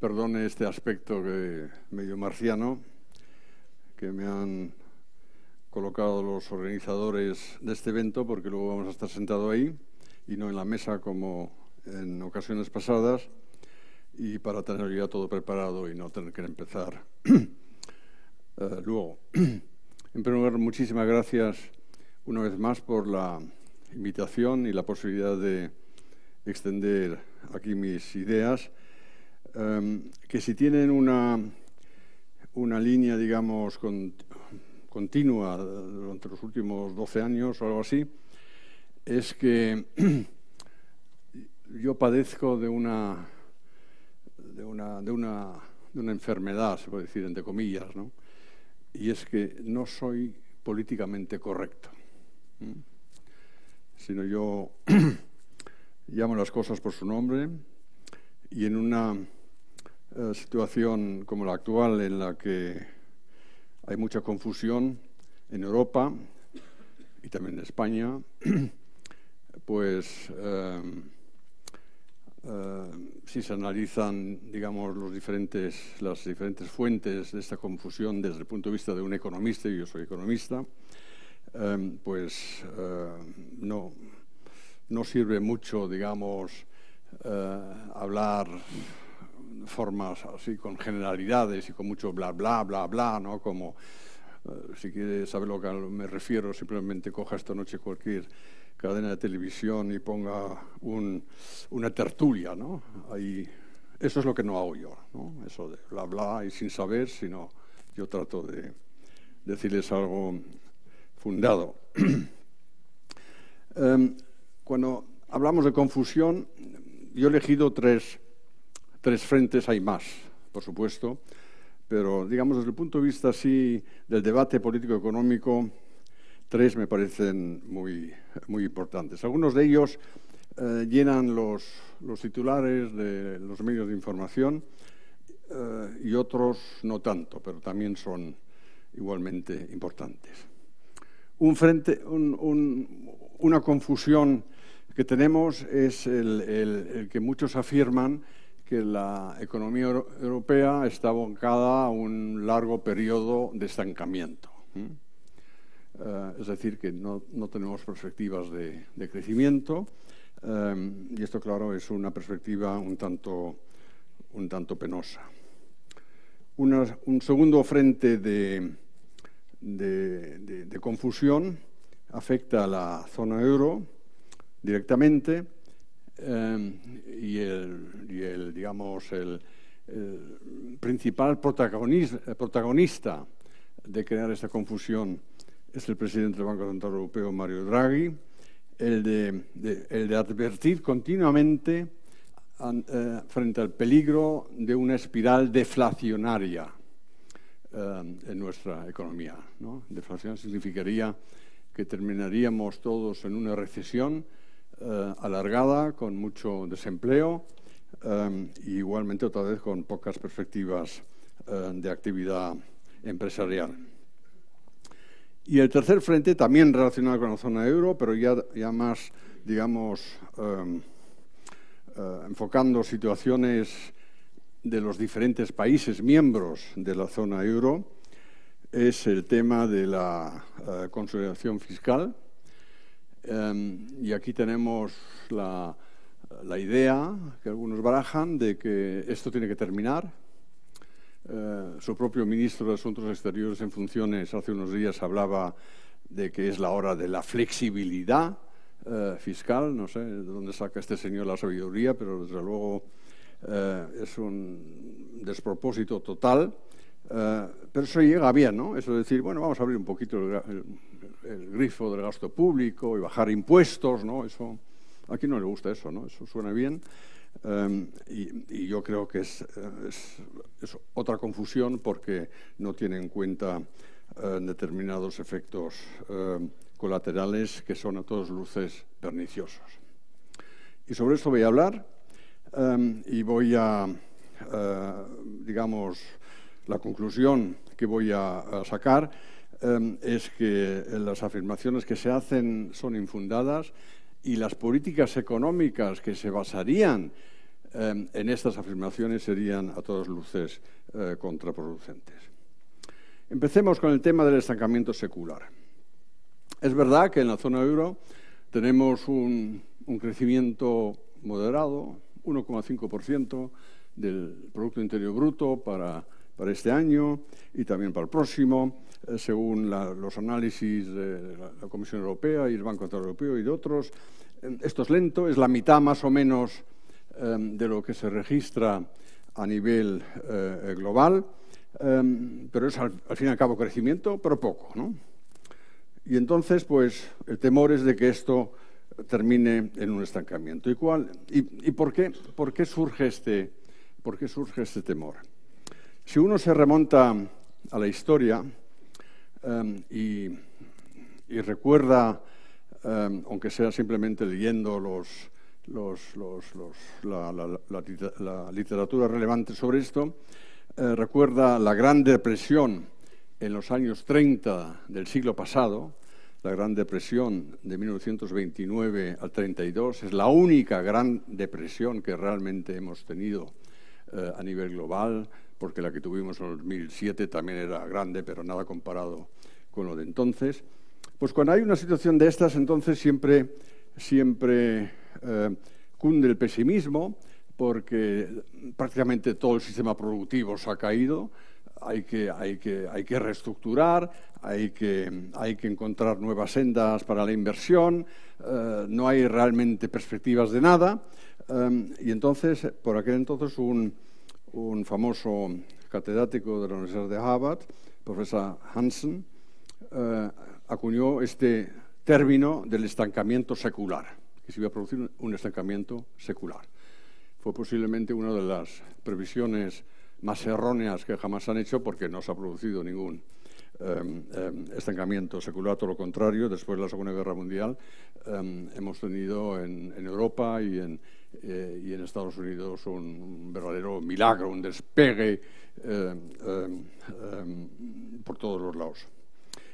perdone este aspecto que, medio marciano que me han colocado los organizadores de este evento, porque luego vamos a estar sentados ahí y no en la mesa como en ocasiones pasadas, y para tener ya todo preparado y no tener que empezar eh, luego. en primer lugar, muchísimas gracias una vez más por la invitación y la posibilidad de extender aquí mis ideas, em, que si tienen una, una línea, digamos, continua durante los últimos 12 años o algo así, es que yo padezco de una, de una, de una, de una enfermedad, se puede decir entre comillas, ¿no? y es que no soy políticamente correcto sino yo llamo las cosas por su nombre y en una eh, situación como la actual en la que hay mucha confusión en Europa y también en España, pues eh, eh, si se analizan, digamos, los diferentes, las diferentes fuentes de esta confusión desde el punto de vista de un economista, y yo soy economista, Em, pues eh, no, no sirve mucho, digamos, eh, hablar formas así con generalidades y con mucho bla, bla, bla, bla, ¿no? Como, eh, si quiere saber lo que me refiero, simplemente coja esta noche cualquier cadena de televisión y ponga una tertulia, ¿no? Ahí, eso es lo que no hago yo, ¿no? Eso de bla, bla y sin saber, sino yo trato de decirles algo fundado. Em, cuando hablamos de confusión, yo he elegido tres, tres frentes, hay más, por supuesto, pero digamos desde el punto de vista así del debate político-económico, tres me parecen muy, muy importantes. Algunos de ellos eh, llenan los, los, titulares de los medios de información eh, y otros no tanto, pero también son igualmente importantes un frente, una confusión que tenemos es el, que muchos afirman que la economía europea está abocada a un largo periodo de estancamiento. Eh, es decir, que no, tenemos perspectivas de, crecimiento eh, y esto, claro, es una perspectiva un tanto, un tanto penosa. un segundo frente de, de, confusión afecta a la zona euro directamente eh, y, el, digamos, el, principal protagonista de crear esta confusión es el presidente del Banco Central Europeo, Mario Draghi, el de, el advertir continuamente eh, frente al peligro de una espiral deflacionaria eh, en nuestra economía. ¿no? Deflación significaría que terminaríamos todos en una recesión eh, alargada, con mucho desempleo eh, igualmente otra vez con pocas perspectivas de actividad empresarial. Y el tercer frente, también relacionado con la zona euro, pero ya, ya más, digamos, enfocando situaciones de los diferentes países miembros de la zona euro es el tema de la eh, consolidación fiscal. Em, y aquí tenemos la, idea que algunos barajan de que esto tiene que terminar. Eh, su propio ministro de Asuntos Exteriores en funciones hace unos días hablaba de que es la hora de la flexibilidad eh, fiscal. No sé de dónde saca este señor la sabiduría, pero desde luego eh, es un despropósito total, pero eso llega bien, ¿no? Eso de decir, bueno, vamos a abrir un poquito el, grifo del gasto público y bajar impuestos, ¿no? Eso, a quién no le gusta eso, ¿no? Eso suena bien. Eh, y, yo creo que es, otra confusión porque no tiene en cuenta determinados efectos colaterales que son a todas luces perniciosos. Y sobre esto voy a hablar. Em, y voy a, eh, digamos, la conclusión que voy a, sacar em, es que las afirmaciones que se hacen son infundadas y las políticas económicas que se basarían em, en estas afirmaciones serían a todas luces eh, contraproducentes. Empecemos con el tema del estancamiento secular. Es verdad que en la zona euro tenemos un, crecimiento moderado, 1,5% del Producto Interior Bruto para, este año y también para el próximo, según los análisis de la, Comisión Europea y el Banco Central Europeo y de otros. Eh, esto es lento, es la mitad más o menos em, de lo que se registra a nivel eh, global, em, pero es al, fin y al cabo crecimiento, pero poco. ¿no? Y entonces, pues, el temor es de que esto termine en un estancamiento. ¿Y, cuál, y, este, por qué surge este temor? Si uno se remonta a la historia em, y, recuerda, em, aunque sea simplemente leyendo los, la, literatura relevante sobre esto, eh, recuerda la Gran Depresión en los años 30 del siglo pasado, la Gran Depresión de 1929 al 32 es la única gran depresión que realmente hemos tenido eh, a nivel global, porque la que tuvimos en 2007 también era grande, pero nada comparado con lo de entonces. Pues cuando hay una situación de estas, entonces siempre, siempre eh, cunde el pesimismo, porque prácticamente todo el sistema productivo se ha caído, hay que, hay que, hay que reestructurar, hay que, hay que encontrar nuevas sendas para la inversión, eh, no hay realmente perspectivas de nada. Eh, y entonces, por aquel entonces, un, un, famoso catedrático de la Universidad de Harvard, profesor Hansen, eh, acuñó este término del estancamiento secular, que se iba a producir un estancamiento secular. Fue posiblemente una de las previsiones más erróneas que jamás han hecho porque no se ha producido ningún em, em, estancamiento secular, todo lo contrario, después de la Segunda Guerra Mundial em, hemos tenido en, Europa y en, eh, y en, Estados Unidos un, verdadero milagro, un despegue por todos los lados.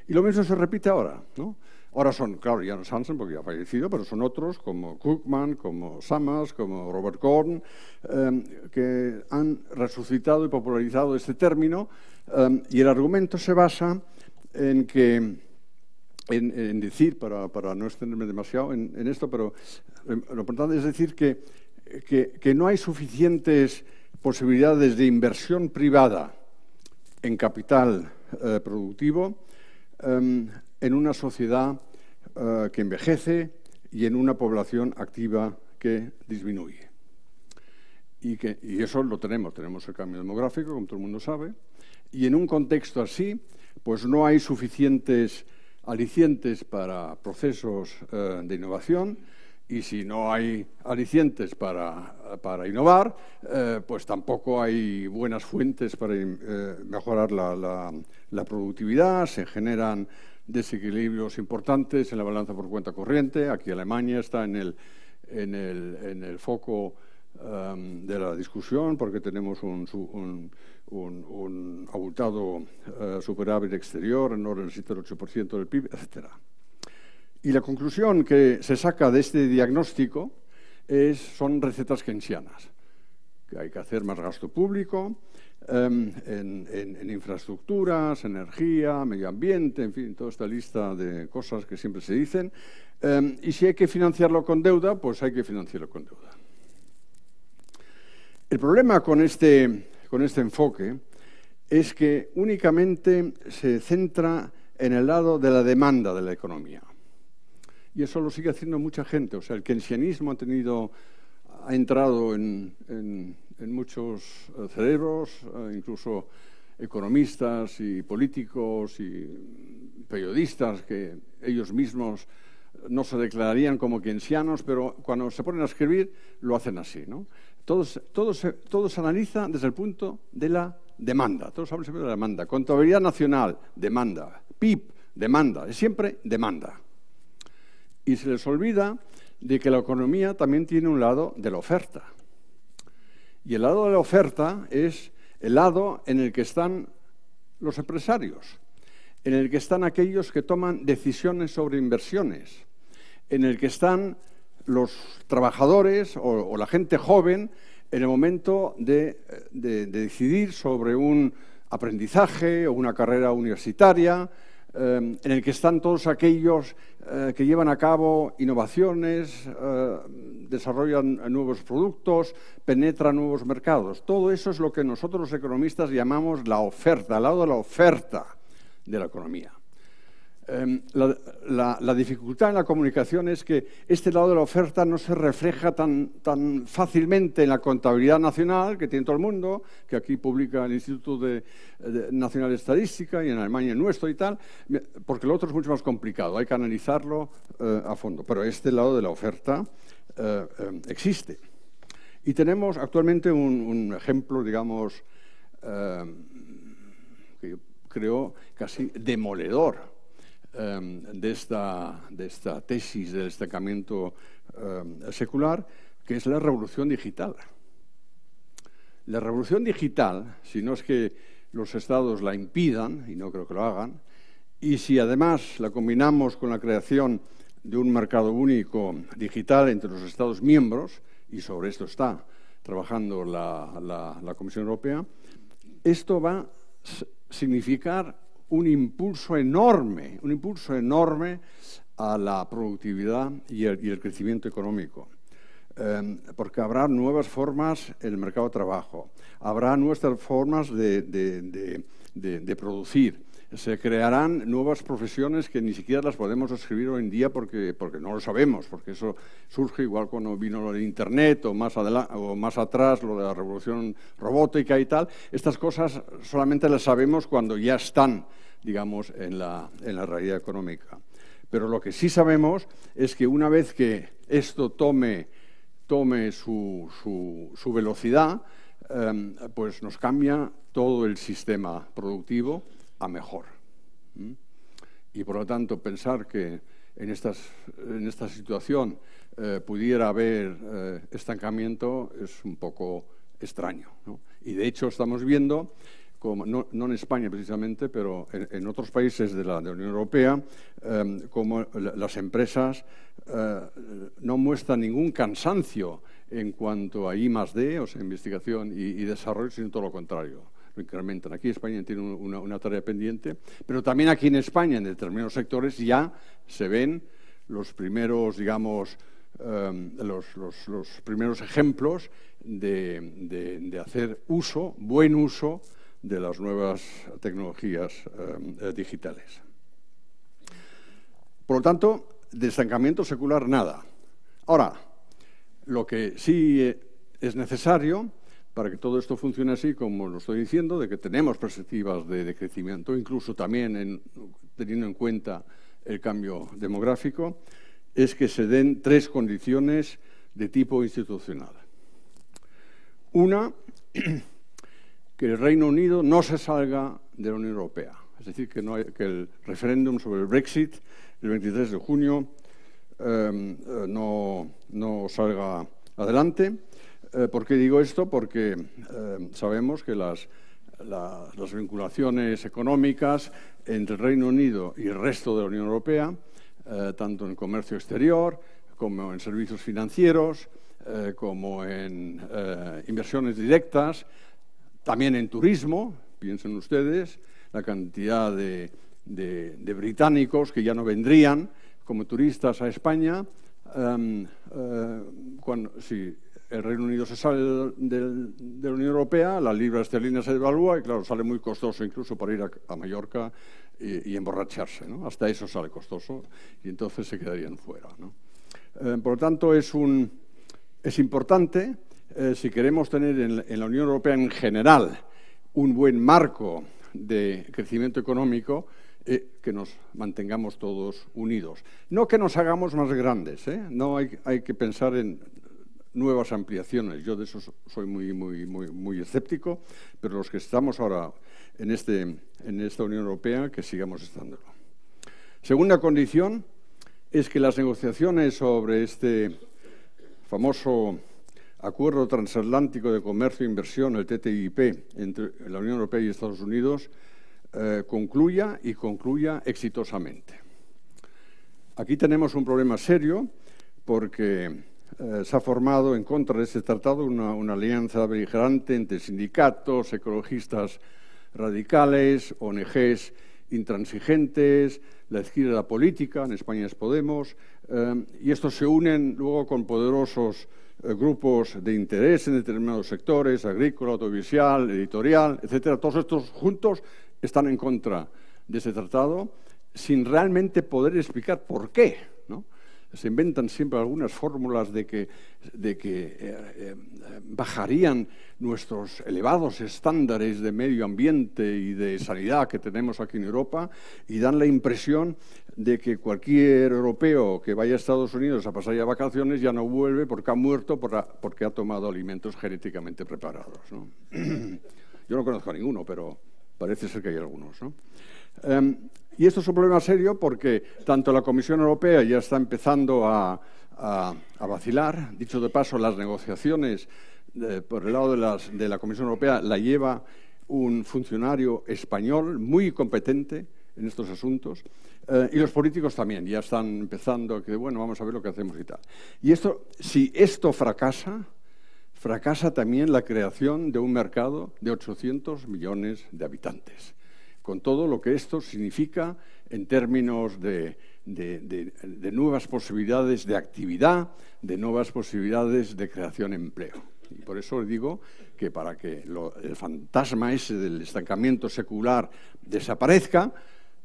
Y lo mismo se repite ahora, ¿no? Ahora son, claro, ya no es Hansen porque ya ha fallecido, pero son otros como Cookman, como Summers, como Robert Gordon, em, que han resucitado y popularizado este término. Y el argumento se basa en que, en, decir, para, para, no extenderme demasiado en, esto, pero lo importante es decir que, que, no hay suficientes posibilidades de inversión privada en capital eh, productivo em, en una sociedad eh, que envejece y en una población activa que disminuye. Y, que, y eso lo tenemos, tenemos el cambio demográfico, como todo el mundo sabe, y en un contexto así, pues no hay suficientes alicientes para procesos eh, de innovación, y si no hay alicientes para, para innovar, eh, pues tampoco hay buenas fuentes para mejorar la, la, productividad, se generan desequilibrios importantes en la balanza por cuenta corriente. Aquí Alemania está en el, en el, en el foco de la discusión porque tenemos un, un, un, abultado uh, superávit exterior, no necesita el 8% del PIB, etc. Y la conclusión que se saca de este diagnóstico es, son recetas keynesianas, que hay que hacer más gasto público, Em, en, infraestructuras, energía, medio ambiente, en fin, toda esta lista de cosas que siempre se dicen. Em, y si hay que financiarlo con deuda, pues hay que financiarlo con deuda. El problema con este, con este enfoque es que únicamente se centra en el lado de la demanda de la economía. Y eso lo sigue haciendo mucha gente. O sea, el keynesianismo ha tenido, ha entrado en muchos eh, cerebros, eh, incluso economistas y políticos y periodistas que ellos mismos no se declararían como keynesianos, pero cuando se ponen a escribir lo hacen así. ¿no? Todo, se, analiza desde el punto de la demanda. Todos hablan siempre de la demanda. Contabilidad nacional, demanda. PIB, demanda. Es siempre demanda. Y se les olvida de que la economía también tiene un lado de la oferta. Y el lado de la oferta es el lado en el que están los empresarios, en el que están aquellos que toman decisiones sobre inversiones, en el que están los trabajadores o, la gente joven en el momento de, decidir sobre un aprendizaje o una carrera universitaria en el que están todos aquellos que llevan a cabo innovaciones, desarrollan nuevos productos, penetran nuevos mercados. Todo eso es lo que nosotros los economistas llamamos la oferta, al lado de la oferta de la economía. Em, la, dificultad en la comunicación es que este lado de la oferta no se refleja tan, tan, fácilmente en la contabilidad nacional que tiene todo el mundo, que aquí publica el Instituto de, Nacional de Estadística y en Alemania el nuestro y tal, porque lo otro es mucho más complicado, hay que analizarlo eh, a fondo. Pero este lado de la oferta eh, eh, existe. Y tenemos actualmente un, ejemplo, digamos, que yo creo casi demoledor Em, de, esta, de, esta, tesis del destacamiento em, secular, que es la revolución digital. La revolución digital, si no es que los estados la impidan, y no creo que lo hagan, y si además la combinamos con la creación de un mercado único digital entre los Estados miembros, y sobre esto está trabajando la, la Comisión Europea, esto va a significar un impulso enorme, un impulso enorme a la productividad y el, crecimiento económico. Em, porque habrá nuevas formas en el mercado de trabajo, habrá nuevas formas de producir, se crearán nuevas profesiones que ni siquiera las podemos escribir hoy en día porque, porque no lo sabemos, porque eso surge igual cuando vino lo de Internet o más, o más atrás lo de la revolución robótica y tal. Estas cosas solamente las sabemos cuando ya están, digamos, en la, en la realidad económica. Pero lo que sí sabemos es que una vez que esto tome, tome su, su, velocidad, em, pues nos cambia todo el sistema productivo a mejor. Y por lo tanto, pensar que en, estas, en esta situación eh, pudiera haber eh, estancamiento es un poco extraño. Y de hecho estamos viendo, como, no, en España precisamente, pero en, otros países de la, Unión Europea, em, como las empresas eh, no muestran ningún cansancio en cuanto a I más D, o sea, investigación y desarrollo, sino todo lo contrario incrementan. Aquí España tiene una, tarea pendiente, pero también aquí en España, en determinados sectores, ya se ven los primeros, digamos, em, los, primeros ejemplos de, hacer uso, buen uso, de las nuevas tecnologías em, eh, digitales. Por lo tanto, de estancamiento secular nada. Ahora, lo que sí eh, es necesario para que todo esto funcione así, como lo estoy diciendo, de que tenemos perspectivas de, crecimiento, incluso también teniendo en cuenta el cambio demográfico, es que se den tres condiciones de tipo institucional. Una, que el Reino Unido no se salga de la Unión Europea, es decir, que, el referéndum sobre el Brexit el 23 de junio em, eh, no salga adelante eh, ¿Por qué digo esto? Porque eh, sabemos que las, vinculaciones económicas entre el Reino Unido y el resto de la Unión Europea, eh, tanto en comercio exterior como en servicios financieros, como en inversiones directas, también en turismo, piensen ustedes, la cantidad de, británicos que ya no vendrían como turistas a España, em, cuando, si el Reino Unido se sale de, la Unión Europea, la libra esterlina se devalúa y, claro, sale muy costoso incluso para ir a, Mallorca y, emborracharse. ¿no? Hasta eso sale costoso y entonces se quedarían fuera. Eh, por lo tanto, es, un, es importante, eh, si queremos tener en, la Unión Europea en general un buen marco de crecimiento económico, eh, que nos mantengamos todos unidos. No que nos hagamos más grandes, no hay, hay, que pensar en nuevas ampliaciones. Yo de eso soy muy, muy, muy, muy escéptico, pero los que estamos ahora en, este, en esta Unión Europea, que sigamos estándolo. Segunda condición es que las negociaciones sobre este famoso Acuerdo Transatlántico de Comercio e Inversión, el TTIP, entre la Unión Europea y Estados Unidos, eh, concluya y concluya exitosamente. Aquí tenemos un problema serio porque eh, se ha formado en contra de este tratado una, alianza beligerante entre sindicatos, ecologistas radicales, ONGs intransigentes, la izquierda política, en España es Podemos, eh, y estos se unen luego con poderosos eh, grupos de interés en determinados sectores, agrícola, audiovisual, editorial, etcétera. Todos estos juntos están en contra de ese tratado sin realmente poder explicar por qué se inventan siempre algunas fórmulas de que, de que eh, eh, bajarían nuestros elevados estándares de medio ambiente y de sanidad que tenemos aquí en Europa y dan la impresión de que cualquier europeo que vaya a Estados Unidos a pasar ya vacaciones ya no vuelve porque ha muerto porque ha tomado alimentos genéticamente preparados. Yo no conozco a ninguno, pero parece ser que hay algunos. ¿no? Em, y esto es un problema serio porque tanto la Comisión Europea ya está empezando a, vacilar. Dicho de paso, las negociaciones por el lado de, la Comisión Europea la lleva un funcionario español muy competente en estos asuntos. Eh, y los políticos también ya están empezando que, bueno, vamos a ver lo que hacemos y tal. Y esto, si esto fracasa, fracasa también la creación de un mercado de 800 millones de habitantes con todo lo que esto significa en términos de, nuevas posibilidades de actividad, de nuevas posibilidades de creación de empleo. Y por eso le digo que para que el fantasma ese del estancamiento secular desaparezca,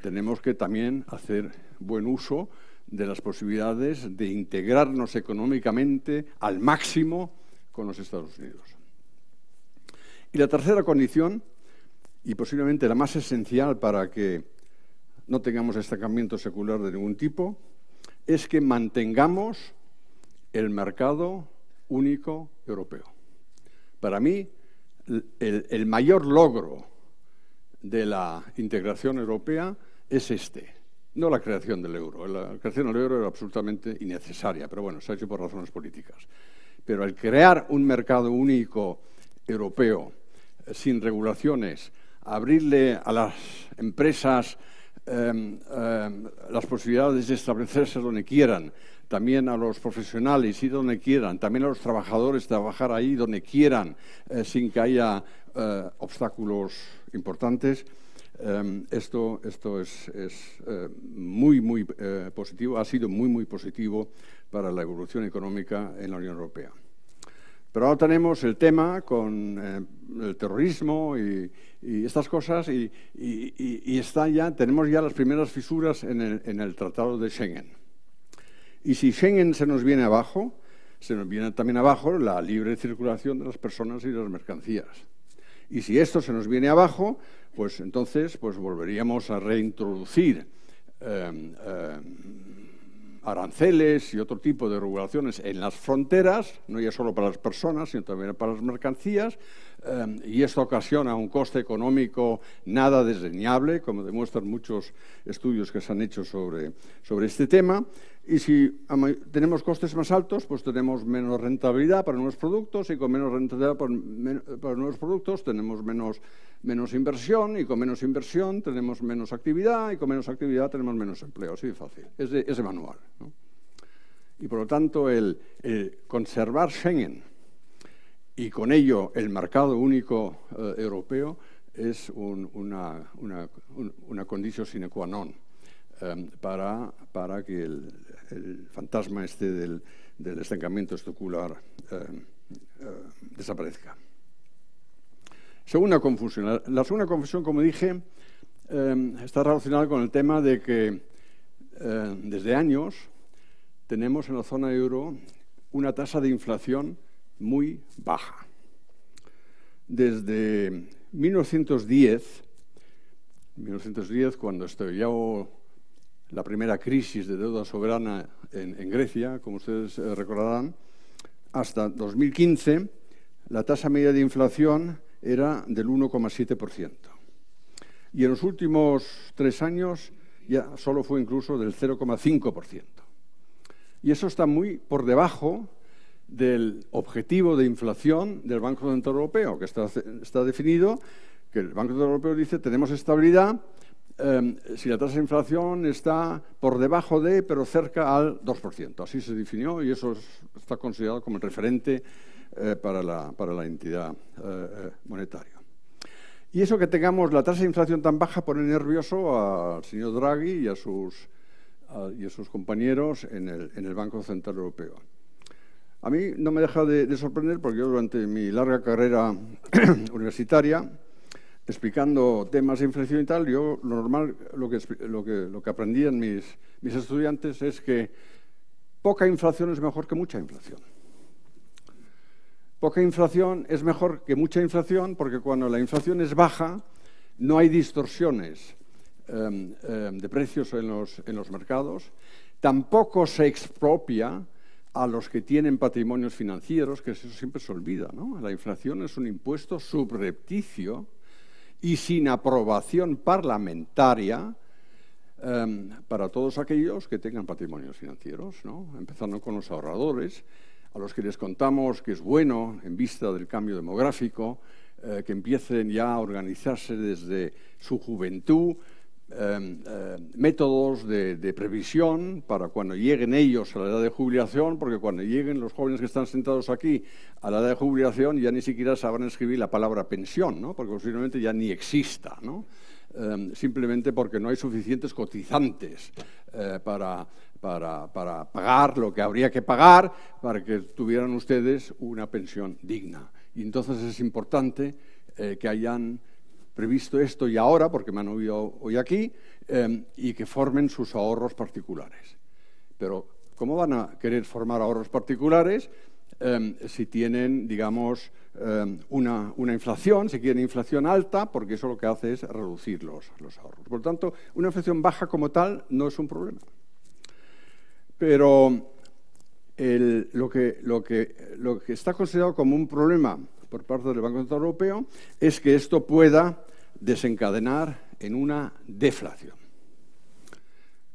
tenemos que también hacer buen uso de las posibilidades de integrarnos económicamente al máximo con los Estados Unidos. Y la tercera condición y posiblemente la más esencial para que no tengamos estancamiento secular de ningún tipo, es que mantengamos el mercado único europeo. Para mí, el, mayor logro de la integración europea es este, no la creación del euro. La creación del euro era absolutamente innecesaria, pero bueno, se ha hecho por razones políticas. Pero el crear un mercado único europeo eh, sin regulaciones, abrirle a las empresas em, em, las posibilidades de establecerse donde quieran, también a los profesionales ir donde quieran, también a los trabajadores trabajar ahí donde quieran, eh, sin que haya eh, obstáculos importantes. Em, esto, esto es, es eh, muy, muy positivo, ha sido muy, muy positivo para la evolución económica en la Unión Europea. Pero ahora tenemos el tema con eh, el terrorismo y, estas cosas y, está ya, tenemos ya las primeras fisuras en el, Tratado de Schengen. Y si Schengen se nos viene abajo, se nos viene también abajo la libre circulación de las personas y de las mercancías. Y si esto se nos viene abajo, pues entonces pues volveríamos a reintroducir eh, eh, aranceles y otro tipo de regulaciones en las fronteras, no ya solo para las personas, sino también para las mercancías, eh, y esto ocasiona un coste económico nada desdeñable, como demuestran muchos estudios que se han hecho sobre, sobre este tema, y si tenemos costes más altos, pues tenemos menos rentabilidad para nuevos productos y con menos rentabilidad para, nuevos productos tenemos menos, inversión y con menos inversión tenemos menos actividad y con menos actividad tenemos menos empleo. Así de fácil. Es de, manual. Y por lo tanto, el, conservar Schengen y con ello el mercado único eh, europeo es una, condición sine qua non eh, para, para que el, el fantasma este del, estancamiento estocular eh, eh, desaparezca. Segunda confusión. La, segunda confusión, como dije, eh, está relacionada con el tema de que desde años tenemos en la zona euro una tasa de inflación muy baja. Desde 1910, 1910 cuando estalló la primera crisis de deuda soberana en, Grecia, como ustedes eh, recordarán, hasta 2015 la tasa media de inflación era del 1,7%. Y en los últimos tres años ya solo fue incluso del 0,5%. Y eso está muy por debajo del objetivo de inflación del Banco Central Europeo, que está, está definido que el Banco Central Europeo dice tenemos estabilidad em, si la tasa de inflación está por debajo de, pero cerca al 2%. Así se definió y eso está considerado como el referente eh, para, la, entidad eh, eh, monetaria. Y eso que tengamos la tasa de inflación tan baja pone nervioso al señor Draghi y a sus, compañeros en el Banco Central Europeo. A mí no me deja de, sorprender porque yo durante mi larga carrera universitaria, explicando temas de inflación y tal, yo lo normal, lo que, aprendían mis, estudiantes es que poca inflación es mejor que mucha inflación. Poca inflación es mejor que mucha inflación porque cuando la inflación es baja no hay distorsiones em, em, de precios en los, en los mercados, tampoco se expropia a los que tienen patrimonios financieros, que eso siempre se olvida. ¿no? La inflación es un impuesto subrepticio y sin aprobación parlamentaria em, para todos aquellos que tengan patrimonios financieros, ¿no? empezando con los ahorradores, a los que les contamos que es bueno, en vista del cambio demográfico, eh, que empiecen ya a organizarse desde su juventud, Em, em, métodos de, previsión para cuando lleguen ellos a la edad de jubilación, porque cuando lleguen los jóvenes que están sentados aquí a la edad de jubilación ya ni siquiera sabrán escribir la palabra pensión, ¿no? porque posiblemente ya ni exista, ¿no? Em, simplemente porque no hay suficientes cotizantes eh, para, para, para pagar lo que habría que pagar para que tuvieran ustedes una pensión digna. Y entonces es importante eh, que hayan previsto esto y ahora, porque me han oído hoy aquí, em, y que formen sus ahorros particulares. Pero, ¿cómo van a querer formar ahorros particulares em, si tienen, digamos, em, una, inflación, si quieren inflación alta, porque eso lo que hace es reducir los, ahorros. Por lo tanto, una inflación baja como tal no es un problema. Pero lo, que, lo, que, lo que está considerado como un problema por parte del Banco Central Europeo es que esto pueda desencadenar en una deflación.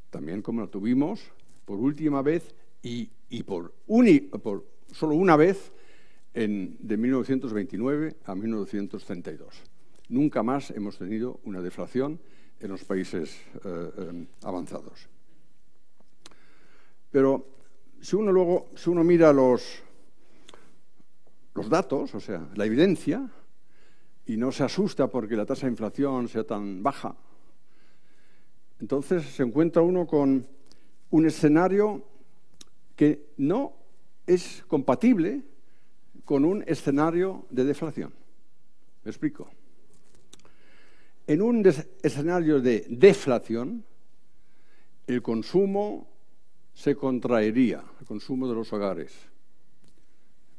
También como la tuvimos por última vez y, por, por, solo una vez en, de 1929 a 1932. Nunca más hemos tenido una deflación en los países eh, eh, avanzados. Pero si uno luego, si uno mira los, los datos, o sea, la evidencia, y no se asusta porque la tasa de inflación sea tan baja. Entonces se encuentra uno con un escenario que no es compatible con un escenario de deflación. ¿Me explico? En un escenario de deflación, el consumo se contraería, el consumo de los hogares.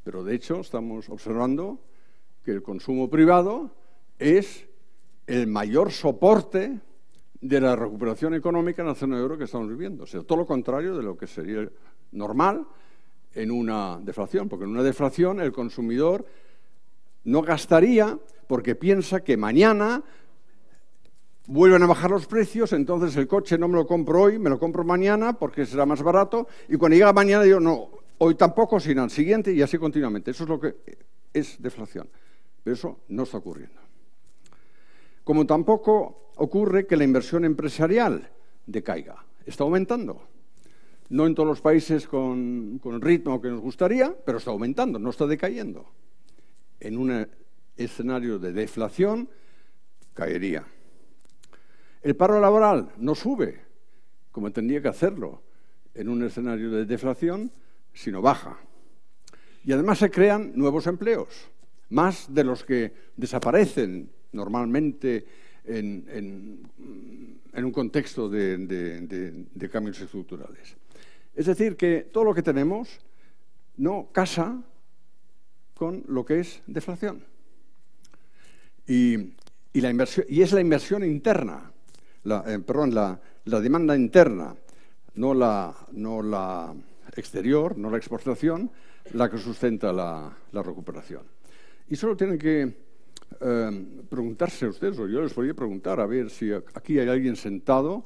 Pero de hecho estamos observando que el consumo privado es el mayor soporte de la recuperación económica en la zona euro que estamos viviendo. O sea, todo lo contrario de lo que sería normal en una deflación, porque en una deflación el consumidor no gastaría porque piensa que mañana vuelven a bajar los precios, entonces el coche no me lo compro hoy, me lo compro mañana porque será más barato, y cuando llega mañana digo, no, hoy tampoco, sino al siguiente, y así continuamente. Eso es lo que es deflación. Pero eso no está ocurriendo. Como tampoco ocurre que la inversión empresarial decaiga. Está aumentando. No en todos los países con, el ritmo que nos gustaría, pero está aumentando, no está decayendo. En un escenario de deflación caería. El paro laboral no sube, como tendría que hacerlo en un escenario de deflación, sino baja. Y además se crean nuevos empleos más de los que desaparecen normalmente en, un contexto de, cambios estructurales. Es decir, que todo lo que tenemos no casa con lo que es deflación. Y, la inversión, y es la inversión interna, la, eh, perdón, la, demanda interna, no la, no la exterior, no la exportación, la que sustenta la recuperación. Y solo tienen que eh, preguntarse ustedes, o yo les podría preguntar, a ver si aquí hay alguien sentado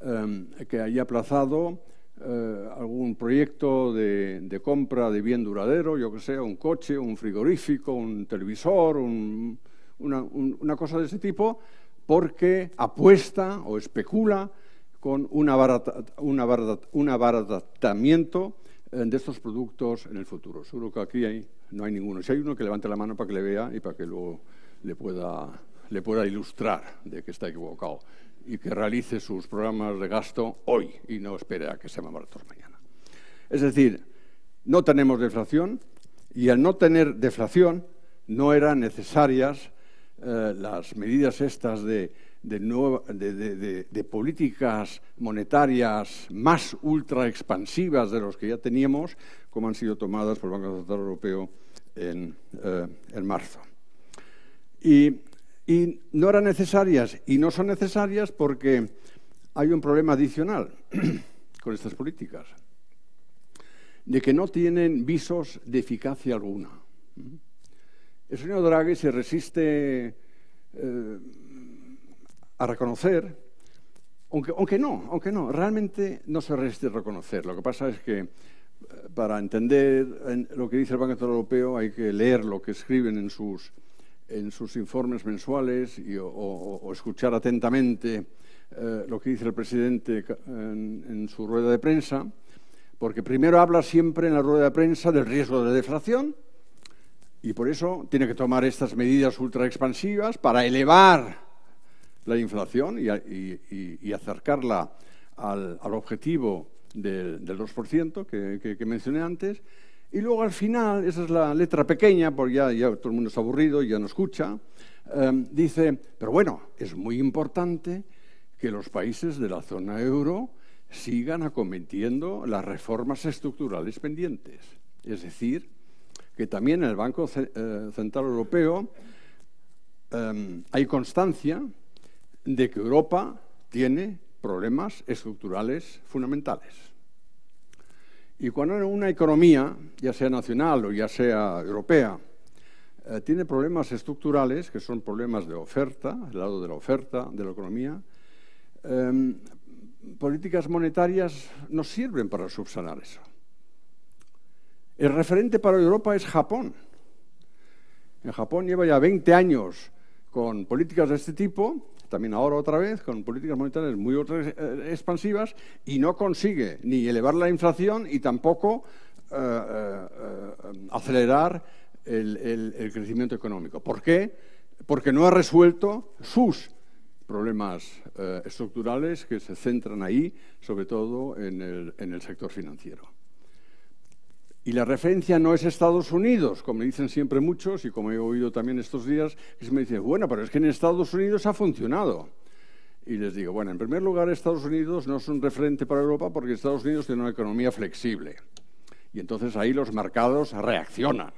eh, que haya aplazado eh, algún proyecto de, compra de bien duradero, yo que sé, un coche, un frigorífico, un televisor, una, cosa de ese tipo, porque apuesta o especula con un abaratamiento eh, de estos productos en el futuro. Seguro que aquí no hay ninguno. Si hay uno que levante la mano para que le vea y para que luego le pueda, ilustrar de que está equivocado y que realice sus programas de gasto hoy y no espere a que sea más baratos mañana. Es decir, no tenemos deflación y al no tener deflación no eran necesarias eh, las medidas estas de, de, políticas monetarias más ultra expansivas de los que ya teníamos, como han sido tomadas por el Banco Central Europeo en, eh, en marzo. Y y no eran necesarias y no son necesarias porque hay un problema adicional con estas políticas, de que no tienen visos de eficacia alguna. El señor Draghi se resiste eh, a reconocer, aunque, aunque, no, aunque no, realmente no se resiste a reconocer. Lo que pasa es que eh, para entender lo que dice el Banco Central Europeo hay que leer lo que escriben en sus en sus informes mensuales o, escuchar atentamente eh, lo que dice el presidente en, su rueda de prensa, porque primero habla siempre en la rueda de prensa del riesgo de deflación y por eso tiene que tomar estas medidas ultra expansivas para elevar la inflación y, acercarla al, objetivo del, 2% que mencioné antes y luego al final, esa es la letra pequeña, porque ya, ya todo el mundo está aburrido y ya no escucha, em, dice, pero bueno, es muy importante que los países de la zona euro sigan acometiendo las reformas estructurales pendientes. Es decir, que también en el Banco eh, Central Europeo em, hay constancia de que Europa tiene problemas estructurales fundamentales. Y cuando una economía, ya sea nacional o ya sea europea, eh, tiene problemas estructurales, que son problemas de oferta, el lado de la oferta de la economía, em, políticas monetarias no sirven para subsanar eso. El referente para Europa es Japón. En Japón lleva ya 20 años con políticas de este tipo también ahora otra vez con políticas monetarias muy eh, expansivas y no consigue ni elevar la inflación y tampoco eh, eh, acelerar el, crecimiento económico. ¿Por qué? Porque no ha resuelto sus problemas estructurales que se centran ahí, sobre todo en el, en el sector financiero. Y la referencia no es Estados Unidos, como dicen siempre muchos y como he oído también estos días, que se me dice, bueno, pero es que en Estados Unidos ha funcionado. Y les digo, bueno, en primer lugar, Estados Unidos no es un referente para Europa porque Estados Unidos tiene una economía flexible. Y entonces ahí los mercados reaccionan,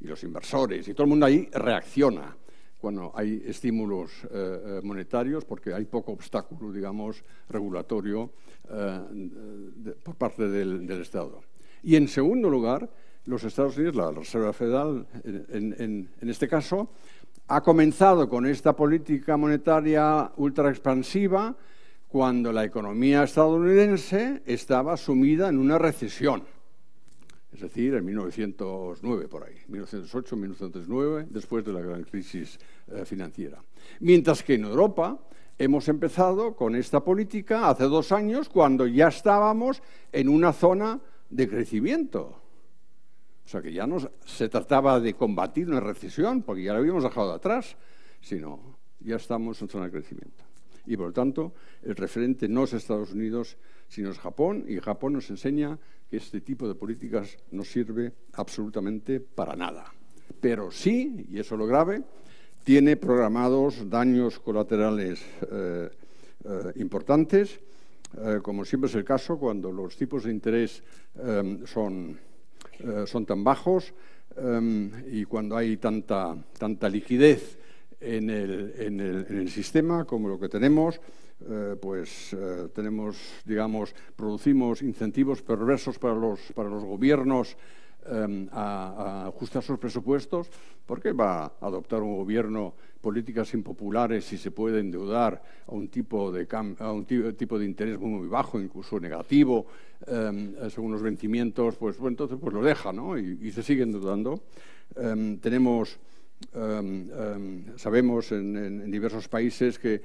y los inversores, y todo el mundo ahí reacciona cuando hay estímulos eh, eh, monetarios porque hay poco obstáculo, digamos, regulatorio eh, por parte del Estado. Y en segundo lugar, los Estados Unidos, la Reserva Federal en, este caso, ha comenzado con esta política monetaria ultra expansiva cuando la economía estadounidense estaba sumida en una recesión. Es decir, en 1909 por ahí, 1908, 1909, después de la gran crisis eh, financiera. Mientras que en Europa hemos empezado con esta política hace dos años, cuando ya estábamos en una zona de crecimiento. O sea que ya no se trataba de combatir una recesión, porque ya la habíamos dejado atrás, sino ya estamos en zona de crecimiento. Y por lo tanto, el referente no es Estados Unidos, sino es Japón, y Japón nos enseña que este tipo de políticas no sirve absolutamente para nada. Pero sí, y eso es lo grave, tiene programados daños colaterales eh, eh, importantes eh, como siempre es el caso, cuando los tipos de interés em, son, eh, son, tan bajos em, y cuando hay tanta, tanta liquidez en el, en, el, en el, sistema como lo que tenemos, eh, pues tenemos, digamos, producimos incentivos perversos para los, para los gobiernos em, a, ajustar sus presupuestos, ¿por qué va a adoptar un gobierno políticas impopulares si se puede endeudar a un tipo de, a un tipo de interés muy, bajo, incluso negativo, em, según los vencimientos, pues entonces pues lo deja ¿no? y, se sigue endeudando. Em, tenemos em, em, sabemos en, diversos países que,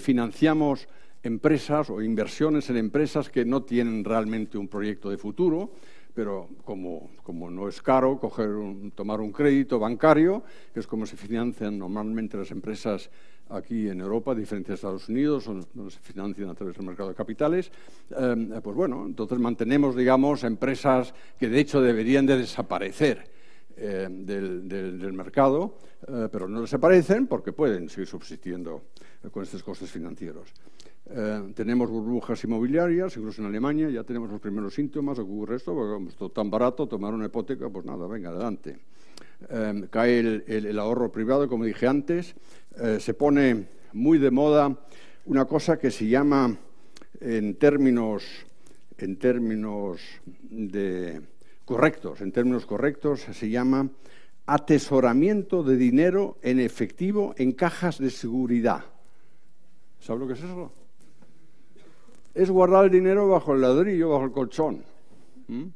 financiamos empresas o inversiones en empresas que no tienen realmente un proyecto de futuro, pero como, no es caro coger tomar un crédito bancario, que es como se financian normalmente las empresas aquí en Europa, a diferencia de Estados Unidos, donde se financian a través del mercado de capitales, em, pues bueno, entonces mantenemos, digamos, empresas que de hecho deberían de desaparecer del, del, mercado, eh, pero no desaparecen porque pueden seguir subsistiendo con estos costes financieros. Eh, tenemos burbujas inmobiliarias, incluso en Alemania ya tenemos los primeros síntomas, ocurre esto, porque es tan barato tomar una hipoteca, pues nada, venga, adelante. Eh, cae el, ahorro privado, como dije antes, eh, se pone muy de moda una cosa que se llama, en términos, en términos de correctos, en términos correctos, se llama atesoramiento de dinero en efectivo en cajas de seguridad. ¿Sabe lo que es eso? es guardar el dinero bajo el ladrillo, bajo el colchón. Em,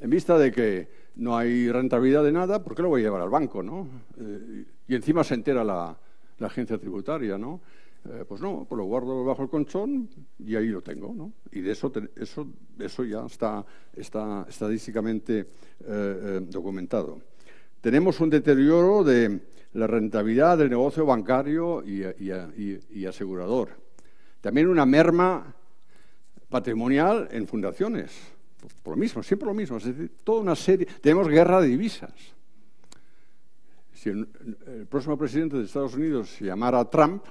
en vista de que no hay rentabilidad de nada, ¿por qué lo voy a llevar al banco? ¿no? Eh, y encima se entera la, agencia tributaria, ¿no? Eh, pues no, pues lo guardo bajo el colchón y ahí lo tengo, ¿no? Y de eso, eso, eso ya está, está estadísticamente eh, documentado. Tenemos un deterioro de la rentabilidad del negocio bancario y asegurador. También una merma patrimonial en fundaciones. Por lo mismo, siempre lo mismo. Es decir, toda una serie. Tenemos guerra de divisas. Si el, próximo presidente de Estados Unidos se llamara Trump,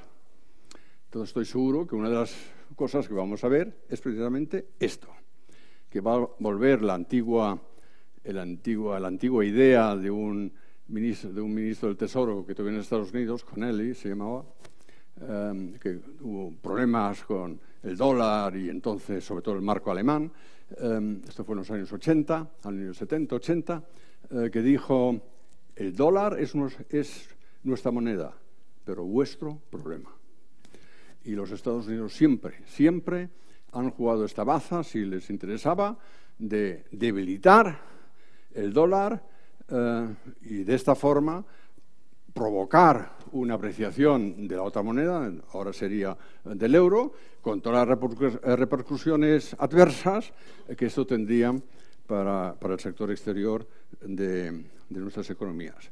entonces estoy seguro que una de las cosas que vamos a ver es precisamente esto, que va a volver la antigua, la antigua idea de un ministro, de un ministro del Tesoro que tuvo en Estados Unidos, Connelly se llamaba, Em, que hubo problemas con el dólar y entonces sobre todo el marco alemán, em, esto fue en los años 80, años 70, 80, eh, que dijo, el dólar es, es nuestra moneda, pero vuestro problema. Y los Estados Unidos siempre, siempre han jugado esta baza, si les interesaba, de debilitar el dólar eh, y de esta forma provocar una apreciación de la otra moneda, ahora sería del euro, con todas las eh, repercusiones adversas que esto tendría para, el sector exterior de, nuestras economías.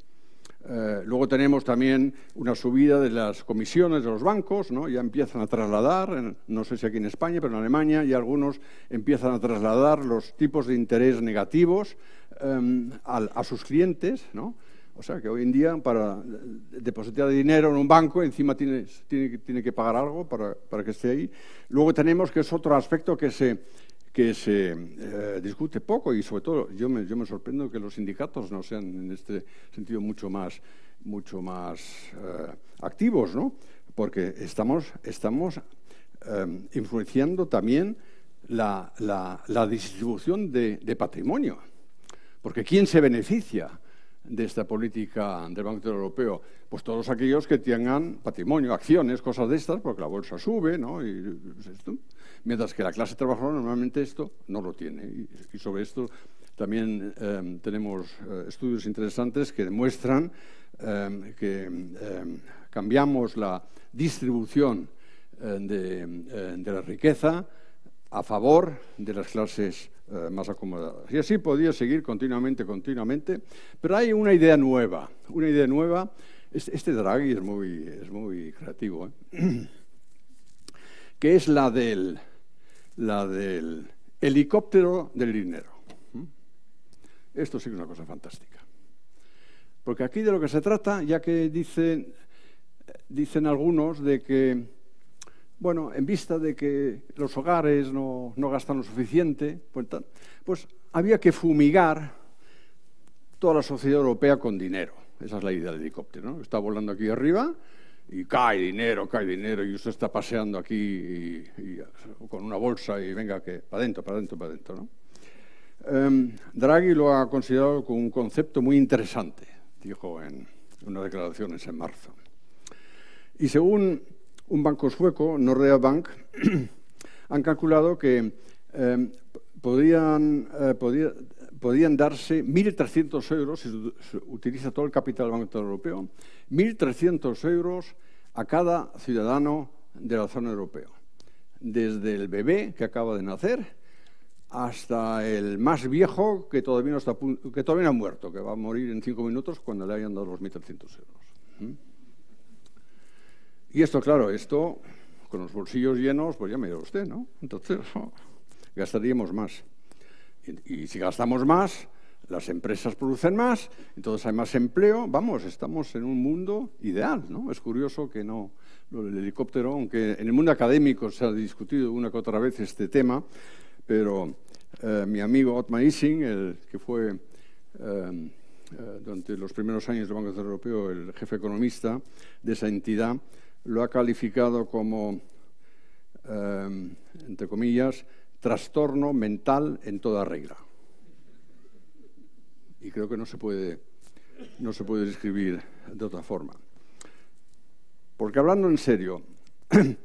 Eh, luego tenemos también una subida de las comisiones de los bancos, ¿no? ya empiezan a trasladar, no sé si aquí en España, pero en Alemania ya algunos empiezan a trasladar los tipos de interés negativos em, a, sus clientes, ¿no? O sea que hoy en día para depositar dinero en un banco encima tiene, tiene, que pagar algo para, que esté ahí. Luego tenemos que es otro aspecto que se, que se eh, discute poco y sobre todo yo me, yo me sorprendo que los sindicatos no sean en este sentido mucho más, mucho más eh, activos, ¿no? porque estamos, estamos eh, influenciando también la, la, distribución de, de patrimonio. Porque ¿quién se beneficia? De esta política del Banco Europeo? Pues todos aquellos que tengan patrimonio, acciones, cosas de estas, porque la bolsa sube, ¿no? Y, pues mientras que la clase trabajadora normalmente esto no lo tiene. Y, sobre esto también em, tenemos eh, estudios interesantes que demuestran em, que em, cambiamos la distribución eh, de, de la riqueza a favor de las clases eh, más acomodadas. Y así podía seguir continuamente, continuamente, pero hay una idea nueva, una idea nueva. Este, Draghi es muy, es muy creativo, ¿eh? que es la del, la del helicóptero del dinero. Esto sí que es una cosa fantástica. Porque aquí de lo que se trata, ya que dicen, dicen algunos de que bueno, en vista de que los hogares no, gastan lo suficiente, pues, pues, había que fumigar toda la sociedad europea con dinero. Esa es la idea del helicóptero, ¿no? Está volando aquí arriba y cae dinero, cae dinero, y usted está paseando aquí con una bolsa y venga, que para adentro, para adentro, para adentro, ¿no? Em, Draghi lo ha considerado como un concepto muy interesante, dijo en unas declaraciones en marzo. Y según un banco sueco, Nordea Bank, han calculado que eh, podrían, eh, podían darse 1.300 euros, si se utiliza todo el capital del Banco Europeo, 1.300 euros a cada ciudadano de la zona europea. Desde el bebé que acaba de nacer hasta el más viejo que todavía no, está, que todavía ha muerto, que va a morir en cinco minutos cuando le hayan dado los 1.300 euros. ¿Mm? Y esto, claro, esto con los bolsillos llenos, pues ya me dirá usted, ¿no? Entonces gastaríamos más. Y, si gastamos más, las empresas producen más, entonces hay más empleo. Vamos, estamos en un mundo ideal, ¿no? Es curioso que no, del helicóptero, aunque en el mundo académico se ha discutido una que otra vez este tema, pero eh, mi amigo Otmar Ising, el que fue eh, eh, durante los primeros años del Banco Central Europeo el jefe economista de esa entidad, lo ha calificado como, entre comillas, trastorno mental en toda regla. Y creo que no se puede, no se puede describir de otra forma. Porque hablando en serio, eh,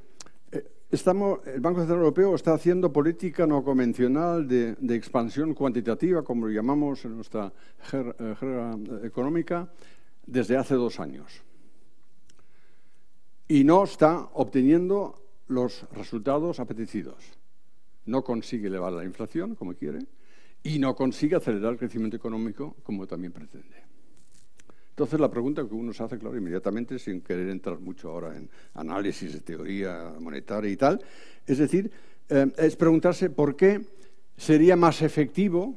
estamos, el Banco Central Europeo está haciendo política no convencional de, expansión cuantitativa, como lo llamamos en nuestra eh, jerga económica, desde hace dos años. Y no está obteniendo los resultados apetecidos no consigue elevar la inflación como quiere y no consigue acelerar el crecimiento económico como también pretende. Entonces la pregunta que uno se hace, claro, inmediatamente, sin querer entrar mucho ahora en análisis de teoría monetaria y tal, es decir, eh, es preguntarse por qué sería más efectivo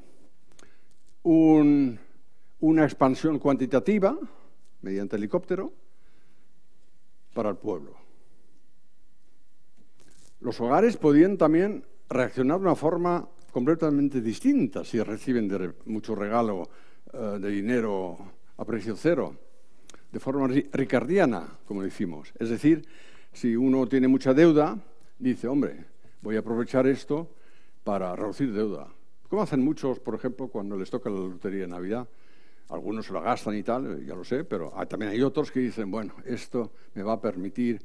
una expansión cuantitativa mediante helicóptero para el pueblo. Los hogares podían también reaccionar de una forma completamente distinta si reciben mucho regalo eh, de dinero a precio cero, de forma ricardiana, como decimos. Es decir, si uno tiene mucha deuda, dice, hombre, voy a aprovechar esto para reducir deuda. Como hacen muchos, por ejemplo, cuando les toca la lotería de Navidad. Algunos se lo gastan y tal, ya lo sé, pero también hay otros que dicen, bueno, esto me va a permitir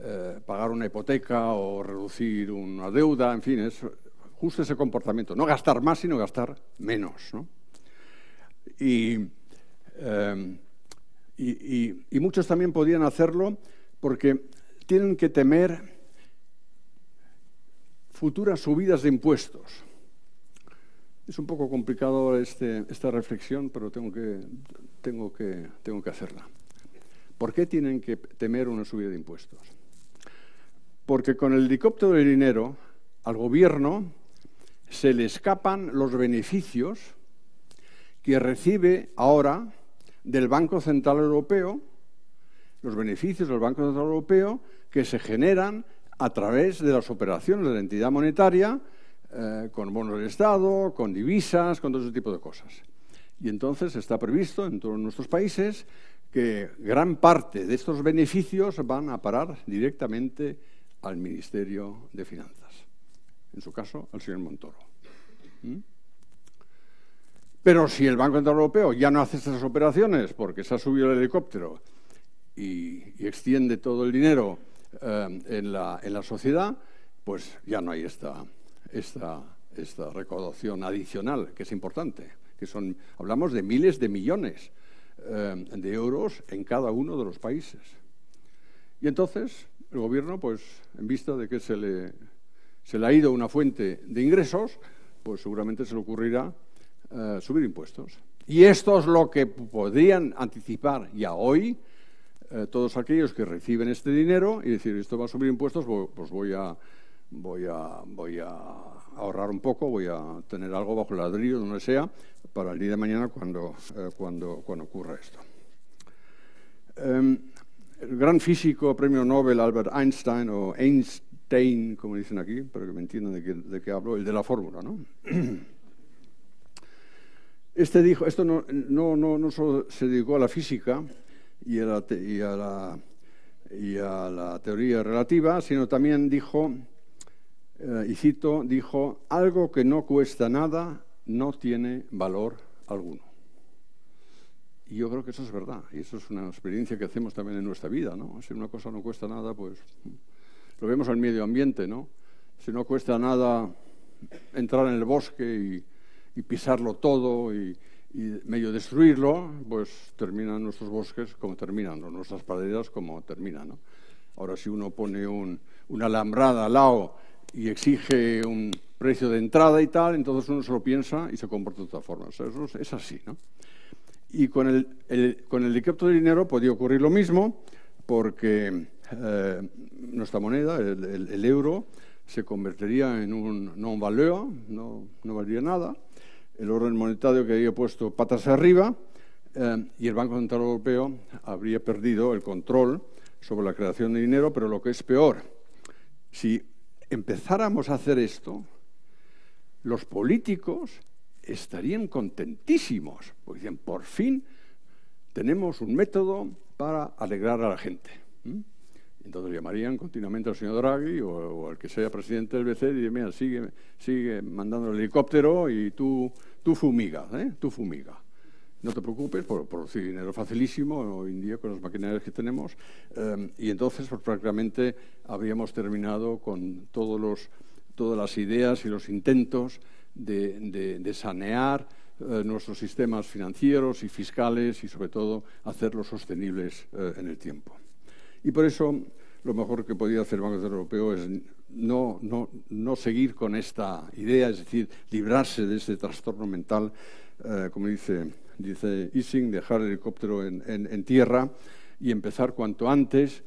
eh, pagar una hipoteca o reducir una deuda, en fin, es justo ese comportamiento. No gastar más, sino gastar menos. Em, y, muchos también podían hacerlo porque tienen que temer futuras subidas de impuestos. Es un poco complicado este, esta reflexión, pero tengo que, tengo, que, tengo que hacerla. ¿Por qué tienen que temer una subida de impuestos? porque con el helicóptero de dinero al gobierno se le escapan los beneficios que recibe ahora del Banco Central Europeo, los beneficios del Banco Central Europeo que se generan a través de las operaciones de la entidad monetaria, eh, con bonos del Estado, con divisas, con todo ese tipo de cosas. Y entonces está previsto en todos nuestros países que gran parte de estos beneficios van a parar directamente al Ministerio de Finanzas, en su caso al señor Montoro. ¿Mm? Pero si el Banco Central Europeo ya no hace estas operaciones porque se ha subido el helicóptero y, extiende todo el dinero eh, en, la, en, la, sociedad, pues ya no hay esta, esta, esta recaudación adicional, que es importante, que son, hablamos de miles de millones eh, de euros en cada uno de los países. Y entonces, el gobierno, pues en vista de que se le, se le ha ido una fuente de ingresos, pues seguramente se le ocurrirá eh, subir impuestos. Y esto es lo que podrían anticipar ya hoy eh, todos aquellos que reciben este dinero y decir, esto va a subir impuestos, pues voy a, voy a, voy a ahorrar un poco, voy a tener algo bajo el ladrillo, donde sea, para el día de mañana cuando, eh, ocurra esto. Em, el gran físico, premio Nobel Albert Einstein, o Einstein, como dicen aquí, para que me entiendan de qué, hablo, el de la fórmula, ¿no? Este dijo, esto no, solo se dedicó a la física y a la teoría relativa, sino también dijo, eh, y cito, dijo, algo que no cuesta nada no tiene valor alguno. Y yo creo que eso es verdad, y eso es una experiencia que hacemos también en nuestra vida, ¿no? Si una cosa no cuesta nada, pues lo vemos al medio ambiente, ¿no? Si no cuesta nada entrar en el bosque y, y pisarlo todo y, medio destruirlo, pues terminan nuestros bosques como terminan, nuestras praderas como terminan. Ahora, si uno pone una alambrada al lado y exige un precio de entrada y tal, entonces uno se lo piensa y se comporta de otra forma. eso es así, ¿no? Y con el, con el de dinero podía ocurrir lo mismo, porque eh, nuestra moneda, el, euro, se convertiría en un non valeo, no, no valía nada. El orden monetario que había puesto patas arriba eh, y el Banco Central Europeo habría perdido el control sobre la creación de dinero, pero lo que es peor, si empezáramos a hacer esto, los políticos estarían contentísimos, porque dicen, por fin tenemos un método para alegrar a la gente. Entonces llamarían continuamente al señor Draghi o, al que sea presidente del BCE y dirían, mira, sigue, sigue mandando el helicóptero y tú, tú fumiga, ¿eh? tú fumiga. No te preocupes, por producir dinero facilísimo hoy en día con las maquinarias que tenemos. Em, y entonces, pues, prácticamente habríamos terminado con todas las ideas y los intentos de, sanear eh, nuestros sistemas financieros y fiscales y, sobre todo, hacerlos sostenibles eh, en el tiempo. Y por eso lo mejor que podía hacer el Banco Central Europeo es no, no, seguir con esta idea, es decir, librarse de ese trastorno mental, eh, como dice, dice Ising, dejar el helicóptero en, en, tierra y empezar cuanto antes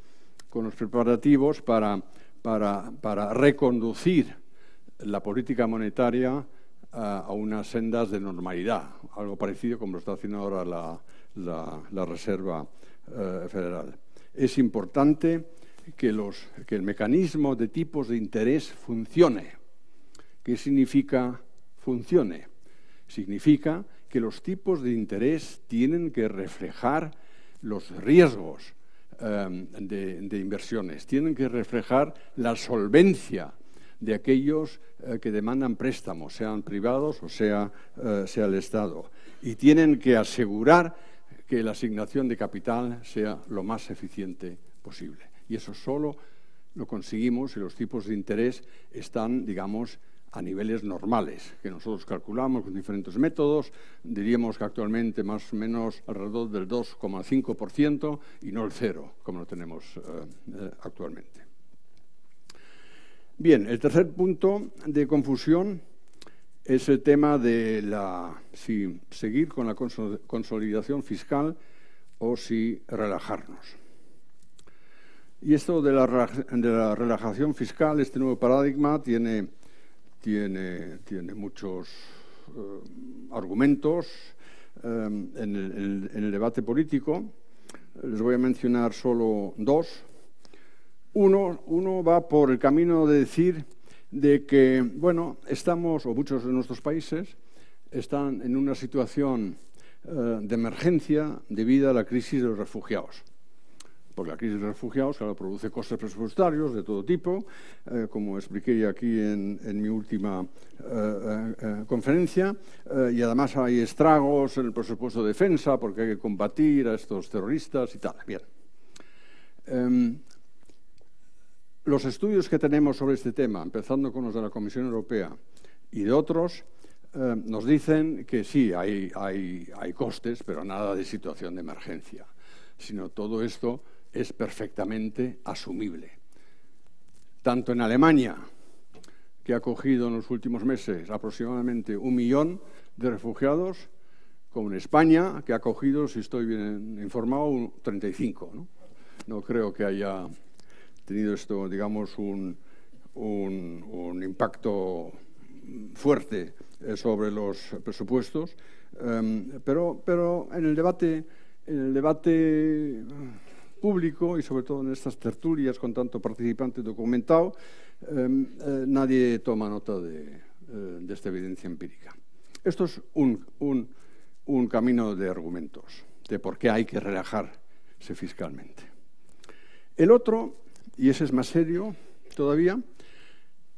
con los preparativos para, para, para reconducir la política monetaria a, unas sendas de normalidad, algo parecido como lo está haciendo ahora la, Reserva eh, Federal. Es importante que, que el mecanismo de tipos de interés funcione. ¿Qué significa funcione? Significa que los tipos de interés tienen que reflejar los riesgos eh, de, inversiones, tienen que reflejar la solvencia de aquellos eh, que demandan préstamos, sean privados o sea, eh, sea el Estado. Y tienen que asegurar que la asignación de capital sea lo más eficiente posible. Y eso solo lo conseguimos si los tipos de interés están, digamos, a niveles normales, que nosotros calculamos con diferentes métodos. Diríamos que actualmente más o menos alrededor del 2,5% y no el cero, como lo tenemos eh, actualmente. Bien, el tercer punto de confusión es el tema de la, si seguir con la consolidación fiscal o si relajarnos. Y esto de la, relajación fiscal, este nuevo paradigma, tiene, tiene, tiene muchos eh, argumentos eh, en, el, debate político. Les voy a mencionar solo dos. Uno, va por el camino de decir de que, bueno, estamos, o muchos de nuestros países, están en una situación eh, de emergencia debido a la crisis de los refugiados. Porque la crisis de refugiados, claro, produce costes presupuestarios de todo tipo, eh, como expliqué aquí en, mi última eh, conferencia, y además hay estragos en el presupuesto de defensa porque hay que combatir a estos terroristas y tal. Bien. Em, los estudios que tenemos sobre este tema, empezando con los de la Comisión Europea y de otros, eh, nos dicen que sí, hay, hay, costes, pero nada de situación de emergencia, sino todo esto es perfectamente asumible. Tanto en Alemania, que ha acogido en los últimos meses aproximadamente un millón de refugiados, como en España, que ha acogido, si estoy bien informado, 35. ¿no? no creo que haya tenido esto, digamos, un, un, impacto fuerte eh, sobre los presupuestos, em, pero, pero en el debate, en el debate público y sobre todo en estas tertulias con tanto participante documentado, em, eh, nadie toma nota de, eh, de, esta evidencia empírica. Esto es un camino de argumentos de por qué hay que relajarse fiscalmente. El otro y ese es más serio todavía,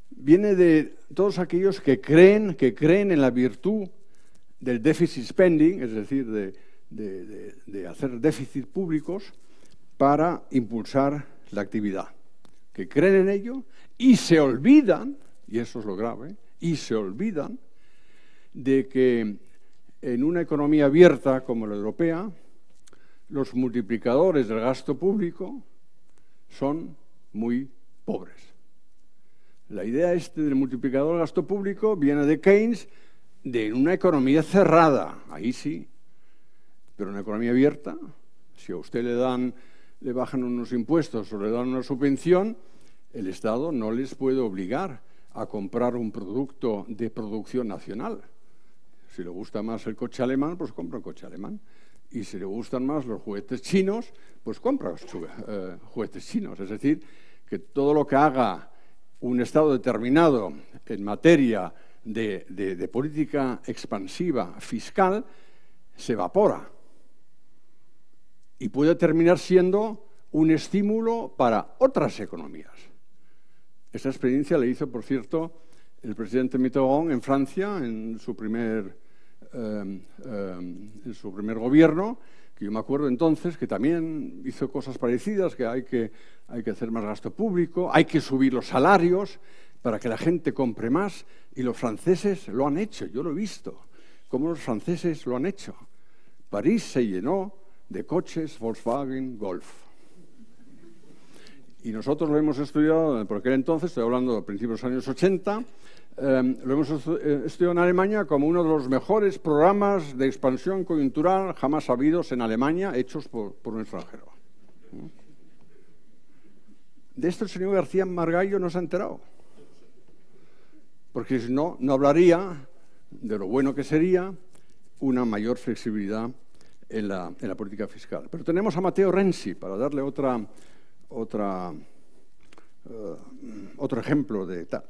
viene de todos aquellos que creen, que creen en la virtud del déficit spending, es decir, de, de, hacer déficit públicos para impulsar la actividad, que creen en ello y se olvidan, y eso es lo grave, y se olvidan de que en una economía abierta como la europea, los multiplicadores del gasto público son muy pobres. La idea este del multiplicador del gasto público viene de Keynes, de una economía cerrada, ahí sí, pero una economía abierta, si a usted le dan, le bajan unos impuestos o le dan una subvención, el Estado no les puede obligar a comprar un producto de producción nacional. Si le gusta más el coche alemán, pues compra un coche alemán. Y si le gustan más los juguetes chinos, pues compra eh, juguetes chinos. Es decir, que todo lo que haga un Estado determinado en materia de, política expansiva fiscal se evapora y puede terminar siendo un estímulo para otras economías. Esa experiencia la hizo, por cierto, el presidente Mitterrand en Francia en su primer, em, em, en su primer gobierno, que yo me acuerdo entonces que también hizo cosas parecidas, que hay, que hay que hacer más gasto público, hay que subir los salarios para que la gente compre más, y los franceses lo han hecho, yo lo he visto, cómo los franceses lo han hecho. París se llenó de coches Volkswagen Golf. Y nosotros lo hemos estudiado, por aquel entonces, estoy hablando de principios de los años 80, em, lo hemos eh, estudiado en Alemania como uno de los mejores programas de expansión coyuntural jamás habidos en Alemania, hechos por, un extranjero. De esto el señor García Margallo no se ha enterado. Porque si no, no hablaría de lo bueno que sería una mayor flexibilidad en la, política fiscal. Pero tenemos a Mateo Renzi, para darle otra, otra, eh, otro ejemplo de tal.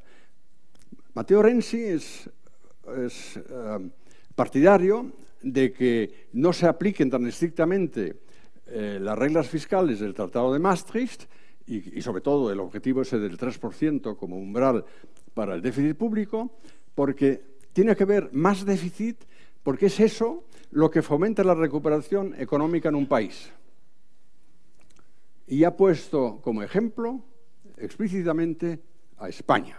Mateo Renzi es, eh, partidario de que no se apliquen tan estrictamente eh, las reglas fiscales del Tratado de Maastricht y, y, sobre todo el objetivo ese del 3% como umbral para el déficit público, porque tiene que haber más déficit, porque es eso lo que fomenta la recuperación económica en un país. Y ha puesto como ejemplo explícitamente a España,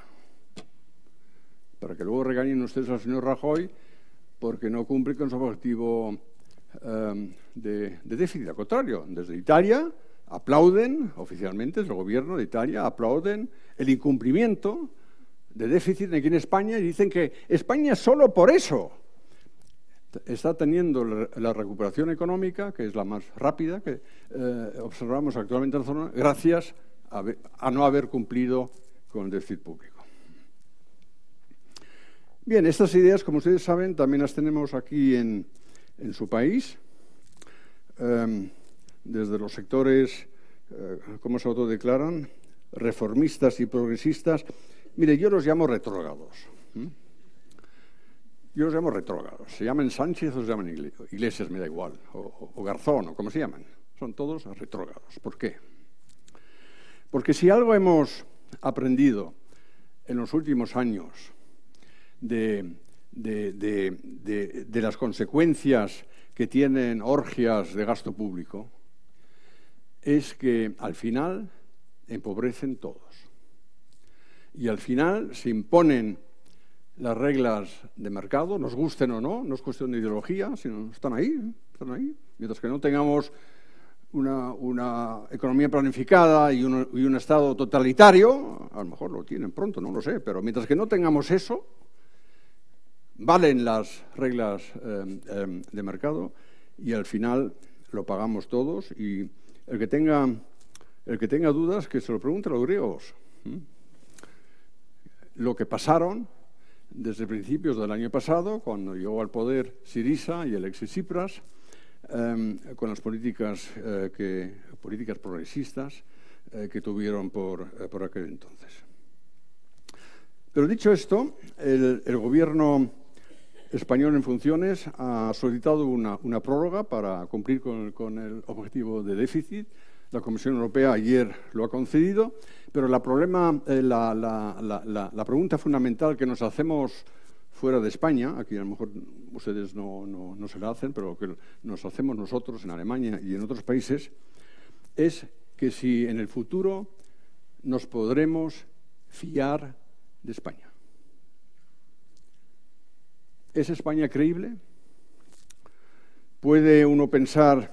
para que luego regañen ustedes al señor Rajoy porque no cumple con su objetivo em, de, de, déficit. Al contrario, desde Italia aplauden oficialmente, desde el gobierno de Italia aplauden el incumplimiento de déficit aquí en España y dicen que España solo por eso está teniendo la recuperación económica, que es la más rápida que eh, observamos actualmente en la zona, gracias a, no haber cumplido con el déficit público. Bien, estas ideas, como ustedes saben, también las tenemos aquí en, su país, em, desde los sectores, eh, ¿cómo se autodeclaran? Reformistas y progresistas. Mire, yo los llamo retrógrados. Yo los llamo retrógrados. Se llaman Sánchez o se llaman Iglesias, me da igual. O, Garzón, o como se llaman. Son todos retrógrados. ¿Por qué? Porque si algo hemos aprendido en los últimos años de, de, las consecuencias que tienen orgias de gasto público, es que al final empobrecen todos. Y al final se imponen las reglas de mercado, nos gusten o no, no es cuestión de ideología, sino están ahí, están ahí. Mientras que no tengamos una, economía planificada y un, Estado totalitario, a lo mejor lo tienen pronto, no lo sé, pero mientras que no tengamos eso, valen las reglas em, em, de mercado y al final lo pagamos todos y el que tenga, el que tenga dudas que se lo pregunte a los griegos. Lo que pasaron desde principios del año pasado, cuando llegó al poder Sirisa y Alexis Tsipras, em, con las políticas, eh, que, políticas progresistas eh, que tuvieron por, eh, por, aquel entonces. Pero dicho esto, el, gobierno español en funciones ha solicitado una, prórroga para cumplir con, con el objetivo de déficit. La Comisión Europea ayer lo ha concedido pero la, problema, eh, la, pregunta fundamental que nos hacemos fuera de España, aquí a lo mejor ustedes no, no, se la hacen, pero que nos hacemos nosotros en Alemania y en otros países, es que si en el futuro nos podremos fiar de España. ¿Es España creíble? ¿Puede uno pensar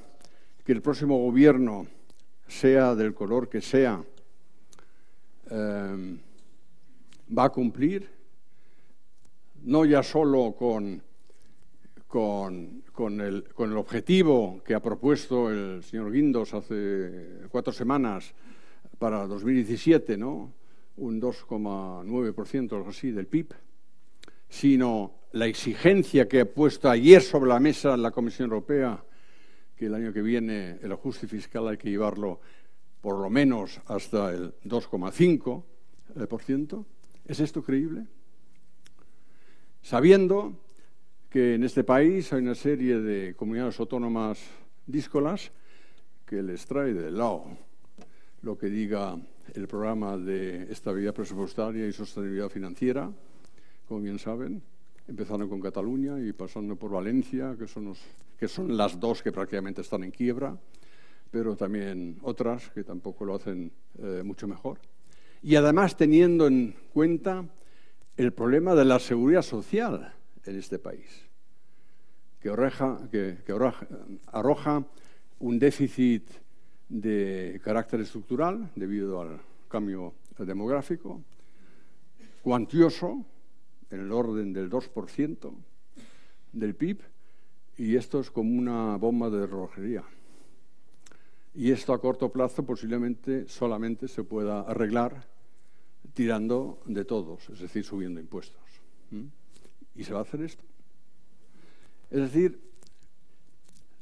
que el próximo gobierno, sea del color que sea, eh, va a cumplir? No ya solo con, con, el, con el objetivo que ha propuesto el señor Guindos hace cuatro semanas para 2017, ¿no? un 2,9% algo así del PIB, sino la exigencia que ha puesto ayer sobre la mesa la Comisión Europea, que el año que viene el ajuste fiscal hay que llevarlo por lo menos hasta el 2,5%. ¿Es esto creíble? Sabiendo que en este país hay una serie de comunidades autónomas díscolas que les trae de lado lo que diga el programa de estabilidad presupuestaria y sostenibilidad financiera, como bien saben, empezando con Cataluña y pasando por Valencia, que son, que son las dos que prácticamente están en quiebra, pero también otras que tampoco lo hacen eh, mucho mejor. Y además teniendo en cuenta el problema de la seguridad social en este país, que, arroja un déficit de carácter estructural debido al cambio demográfico, cuantioso, en el orden del 2% del PIB, y esto es como una bomba de relojería. Y esto a corto plazo posiblemente solamente se pueda arreglar tirando de todos, es decir, subiendo impuestos. ¿Y se va a hacer esto? Es decir,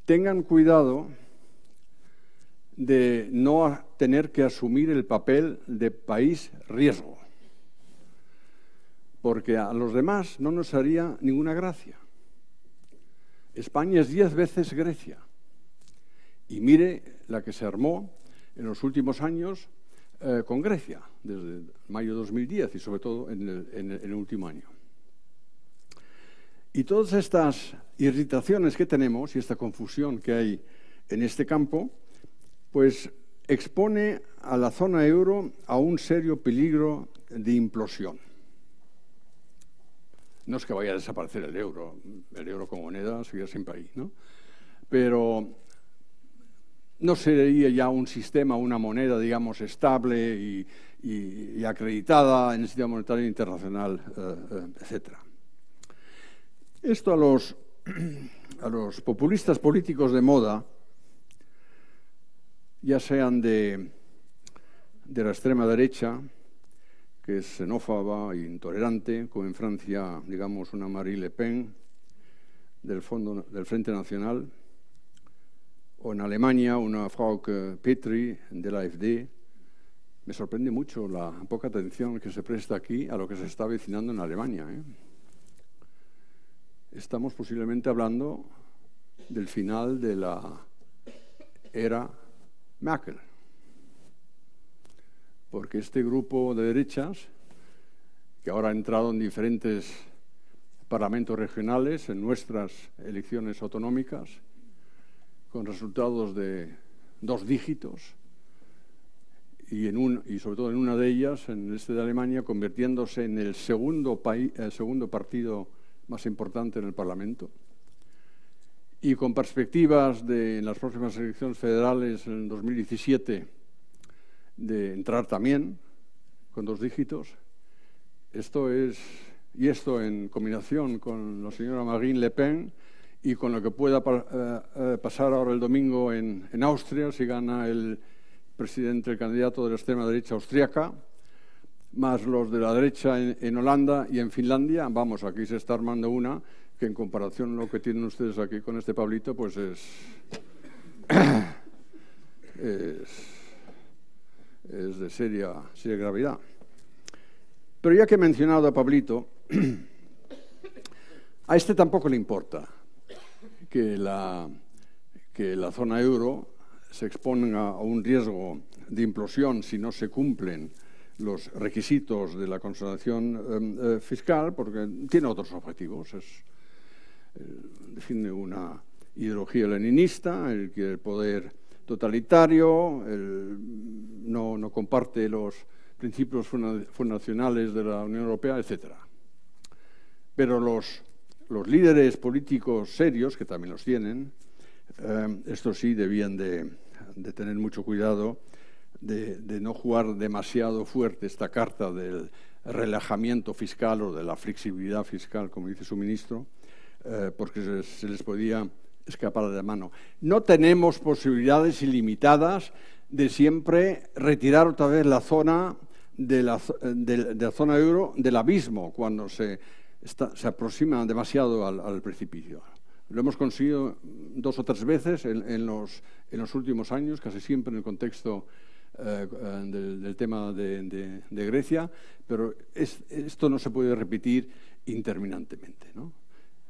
tengan cuidado de no tener que asumir el papel de país riesgo, porque a los demás no nos haría ninguna gracia. España es diez veces Grecia. Y mire la que se armó en los últimos años eh, con Grecia, desde mayo de 2010 y sobre todo en el, último año. Y todas estas irritaciones que tenemos y esta confusión que hay en este campo, pues expone a la zona euro a un serio peligro de implosión. No es que vaya a desaparecer el euro, el euro como moneda seguirá siempre ahí, ¿no? Pero no sería ya un sistema, una moneda, digamos, estable y, acreditada en el sistema monetario internacional, eh, eh, etc. Esto a los, populistas políticos de moda, ya sean de la extrema derecha, que es xenófoba e intolerante, como en Francia, digamos, una Marie Le Pen del, Fondo, del Frente Nacional, o en Alemania una Frau Petri de la AfD. Me sorprende mucho la poca atención que se presta aquí a lo que se está vecinando en Alemania. ¿eh? Estamos posiblemente hablando del final de la era Merkel. Porque este grupo de derechas, que ahora ha entrado en diferentes parlamentos regionales, en nuestras elecciones autonómicas, con resultados de dos dígitos, y, en un, y sobre todo en una de ellas, en el este de Alemania, convirtiéndose en el segundo, el segundo partido más importante en el Parlamento. Y con perspectivas de en las próximas elecciones federales en 2017 de entrar también con dos dígitos. Esto es, y esto en combinación con la señora Marine Le Pen y con lo que pueda eh, eh, pasar ahora el domingo en, en, Austria, si gana el presidente, el candidato de la extrema derecha austriaca, más los de la derecha en, en Holanda y en Finlandia, vamos, aquí se está armando una que en comparación a lo que tienen ustedes aquí con este Pablito, pues es, es, de seria, seria gravedad. Pero ya que he mencionado a Pablito, a este tampoco le importa que la, zona euro se exponga a un riesgo de implosión si no se cumplen los requisitos de la consolidación eh, eh, fiscal, porque tiene otros objetivos. Es, eh, define una ideología leninista, el que el poder totalitario, no, comparte los principios fundacionales de la Unión Europea, etc. Pero los, los líderes políticos serios, que también los tienen, eh, estos sí debían de, tener mucho cuidado de, no jugar demasiado fuerte esta carta del relajamiento fiscal o de la flexibilidad fiscal, como dice su ministro, eh, porque se, les podía escapar de la mano. No tenemos posibilidades ilimitadas de siempre retirar otra vez la zona de la, de, la zona euro del abismo cuando se, se aproxima demasiado al, precipicio. Lo hemos conseguido dos o tres veces en, los, en los, últimos años, casi siempre en el contexto eh, del, tema de, Grecia, pero esto no se puede repetir interminantemente, ¿no?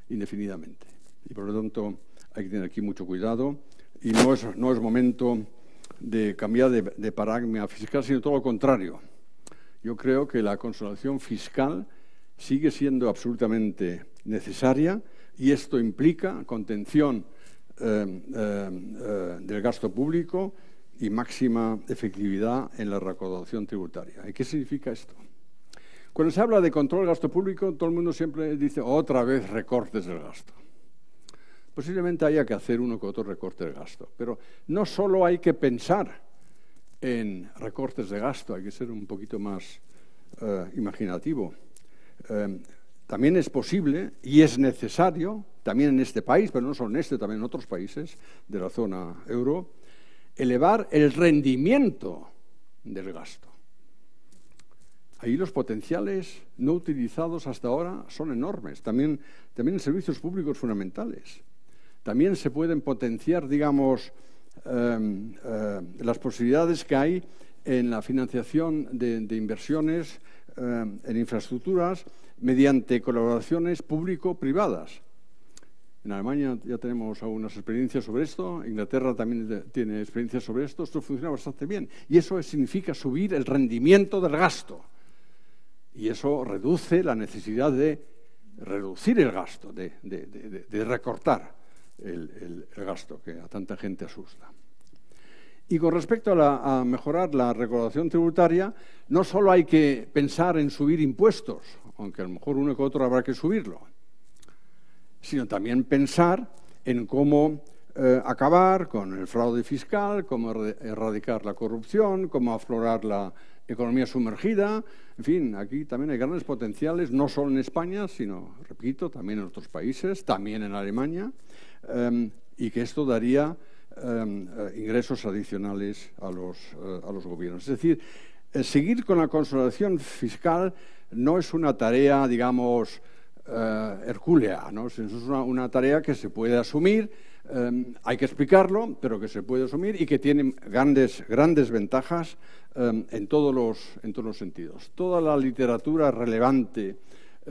indefinidamente. Y por lo tanto hay que tener aquí mucho cuidado y no es, no es momento de cambiar de, de paradigma fiscal, sino todo lo contrario. Yo creo que la consolidación fiscal sigue siendo absolutamente necesaria y esto implica contención eh, eh, eh, del gasto público y máxima efectividad en la recaudación tributaria. ¿Y qué significa esto? Cuando se habla de control del gasto público, todo el mundo siempre dice otra vez recortes del gasto. Posiblemente haya que hacer uno que otro recorte del gasto, pero no solo hay que pensar en recortes de gasto, hay que ser un poquito más eh, imaginativo. Eh, también es posible y es necesario, también en este país, pero no solo en este, también en otros países de la zona euro, elevar el rendimiento del gasto. Ahí los potenciales no utilizados hasta ahora son enormes, también, también en servicios públicos fundamentales. También se pueden potenciar, digamos, Em, eh, las posibilidades que hay en la financiación de, inversiones em, en infraestructuras mediante colaboraciones público-privadas. En Alemania ya tenemos algunas experiencias sobre esto, Inglaterra también tiene experiencias sobre esto, esto funciona bastante bien. Y eso significa subir el rendimiento del gasto. Y eso reduce la necesidad de reducir el gasto, de recortar el, gasto que a tanta gente asusta. Y con respecto a, mejorar la recaudación tributaria, no solo hay que pensar en subir impuestos, aunque a lo mejor uno que otro habrá que subirlo, sino también pensar en cómo eh, acabar con el fraude fiscal, cómo erradicar la corrupción, cómo aflorar la economía sumergida. En fin, aquí también hay grandes potenciales, no solo en España, sino, repito, también en otros países, también en Alemania. Em, y que esto daría em, eh, ingresos adicionales a los, eh, a los, gobiernos. Es decir, eh, seguir con la consolidación fiscal no es una tarea, digamos, hercúlea, ¿no? es una, tarea que se puede asumir, em, hay que explicarlo, pero que se puede asumir y que tiene grandes, grandes ventajas en, todos los, en todos los sentidos. Toda la literatura relevante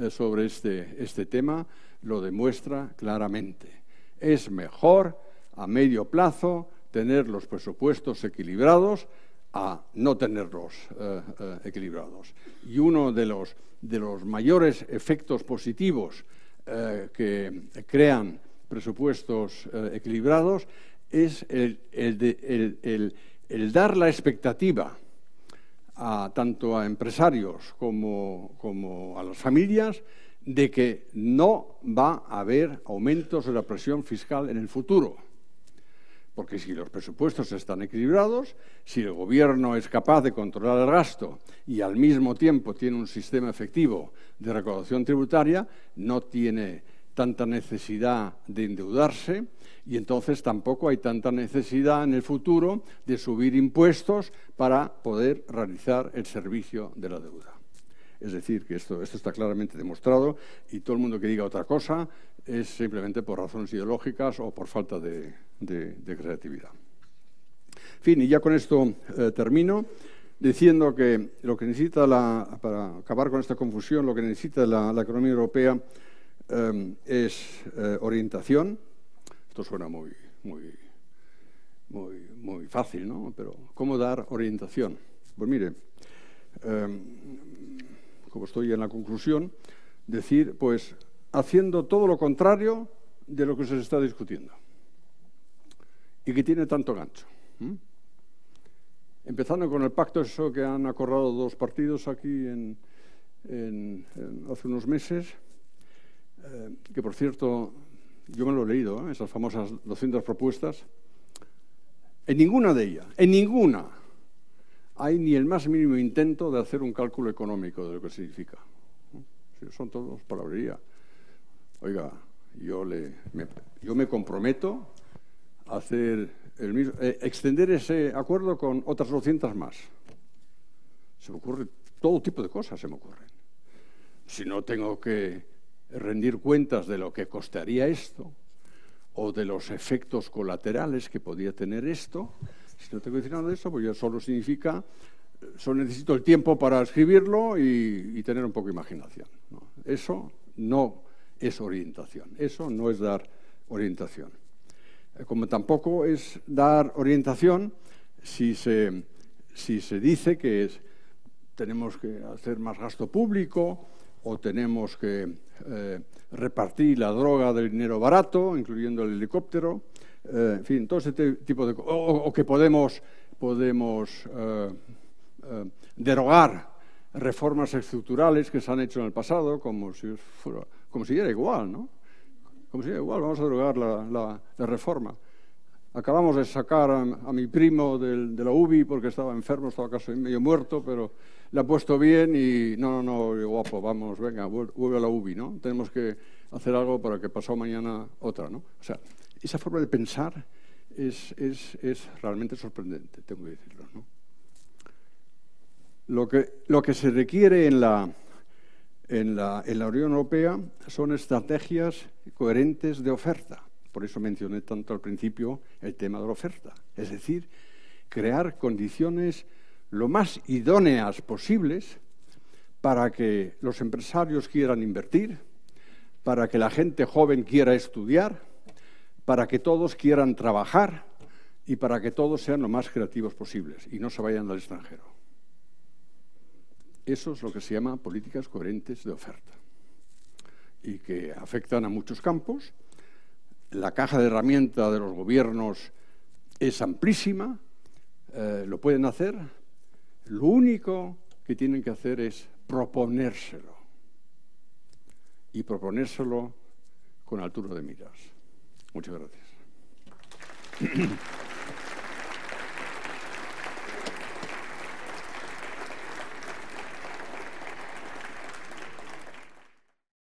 sobre este, este tema lo demuestra claramente es mejor a medio plazo tener los presupuestos equilibrados a no tenerlos eh, eh, equilibrados. Y uno de los, de los mayores efectos positivos eh, que crean presupuestos equilibrados es el, el, dar la expectativa a, tanto a empresarios como, como a las familias de que no va a haber aumentos de la presión fiscal en el futuro. Porque si los presupuestos están equilibrados, si el gobierno es capaz de controlar el gasto y al mismo tiempo tiene un sistema efectivo de recaudación tributaria, no tiene tanta necesidad de endeudarse y entonces tampoco hay tanta necesidad en el futuro de subir impuestos para poder realizar el servicio de la deuda. Es decir, que esto, está claramente demostrado y todo el mundo que diga otra cosa es simplemente por razones ideológicas o por falta de, creatividad. En fin, y ya con esto eh, termino diciendo que lo que necesita la, para acabar con esta confusión, lo que necesita la, economía europea eh, es eh, orientación. Esto suena muy, muy, muy, muy fácil, ¿no? Pero ¿cómo dar orientación? Pues mire, como estoy en la conclusión, decir, pues, haciendo todo lo contrario de lo que se está discutiendo y que tiene tanto gancho. Empezando con el pacto eso que han acordado dos partidos aquí en, hace unos meses, eh, que por cierto, yo me lo he leído, ¿eh? esas famosas 200 propuestas, en ninguna de ellas, en ninguna, hay ni el más mínimo intento de hacer un cálculo económico de lo que significa. Son todos palabrería. Oiga, yo, le, me, yo me comprometo a hacer el mismo, eh, extender ese acuerdo con otras 200 más. Se me ocurre todo tipo de cosas, se me ocurren. Si no tengo que rendir cuentas de lo que costaría esto, o de los efectos colaterales que podía tener esto. Si no tengo que decir nada de eso, pues ya solo significa, solo necesito el tiempo para escribirlo y, tener un poco de imaginación. Eso no es orientación, eso no es dar orientación. Eh, como tampoco es dar orientación si se, si se dice que tenemos que hacer más gasto público o tenemos que eh, repartir la droga del dinero barato, incluyendo el helicóptero, eh, en fin, todo ese tipo de cosas. O, que podemos, podemos eh, derogar reformas estructurales que se han hecho en el pasado, como si, fuera, igual, ¿no? Como si era igual, vamos a derogar la, reforma. Acabamos de sacar a, mi primo de la UBI porque estaba enfermo, estaba casi medio muerto, pero le ha puesto bien y no, no, no, guapo, vamos, venga, vuelve a la UBI, ¿no? Tenemos que hacer algo para que pasado mañana otra, ¿no? O sea, esa forma de pensar es, es, es realmente sorprendente, tengo que decirlo, ¿no? Lo que, lo que se requiere en la, en la, en la Unión Europea son estrategias coherentes de oferta. Por eso mencioné tanto al principio el tema de la oferta. Es decir, crear condiciones lo más idóneas posibles para que los empresarios quieran invertir, para que la gente joven quiera estudiar, para que todos quieran trabajar y para que todos sean lo más creativos posibles y no se vayan al extranjero. Eso es lo que se llama políticas coherentes de oferta y que afectan a muchos campos. La caja de herramientas de los gobiernos es amplísima, eh, lo pueden hacer, lo único que tienen que hacer es proponérselo. Y proponérselo con altura de miras. Muchas gracias.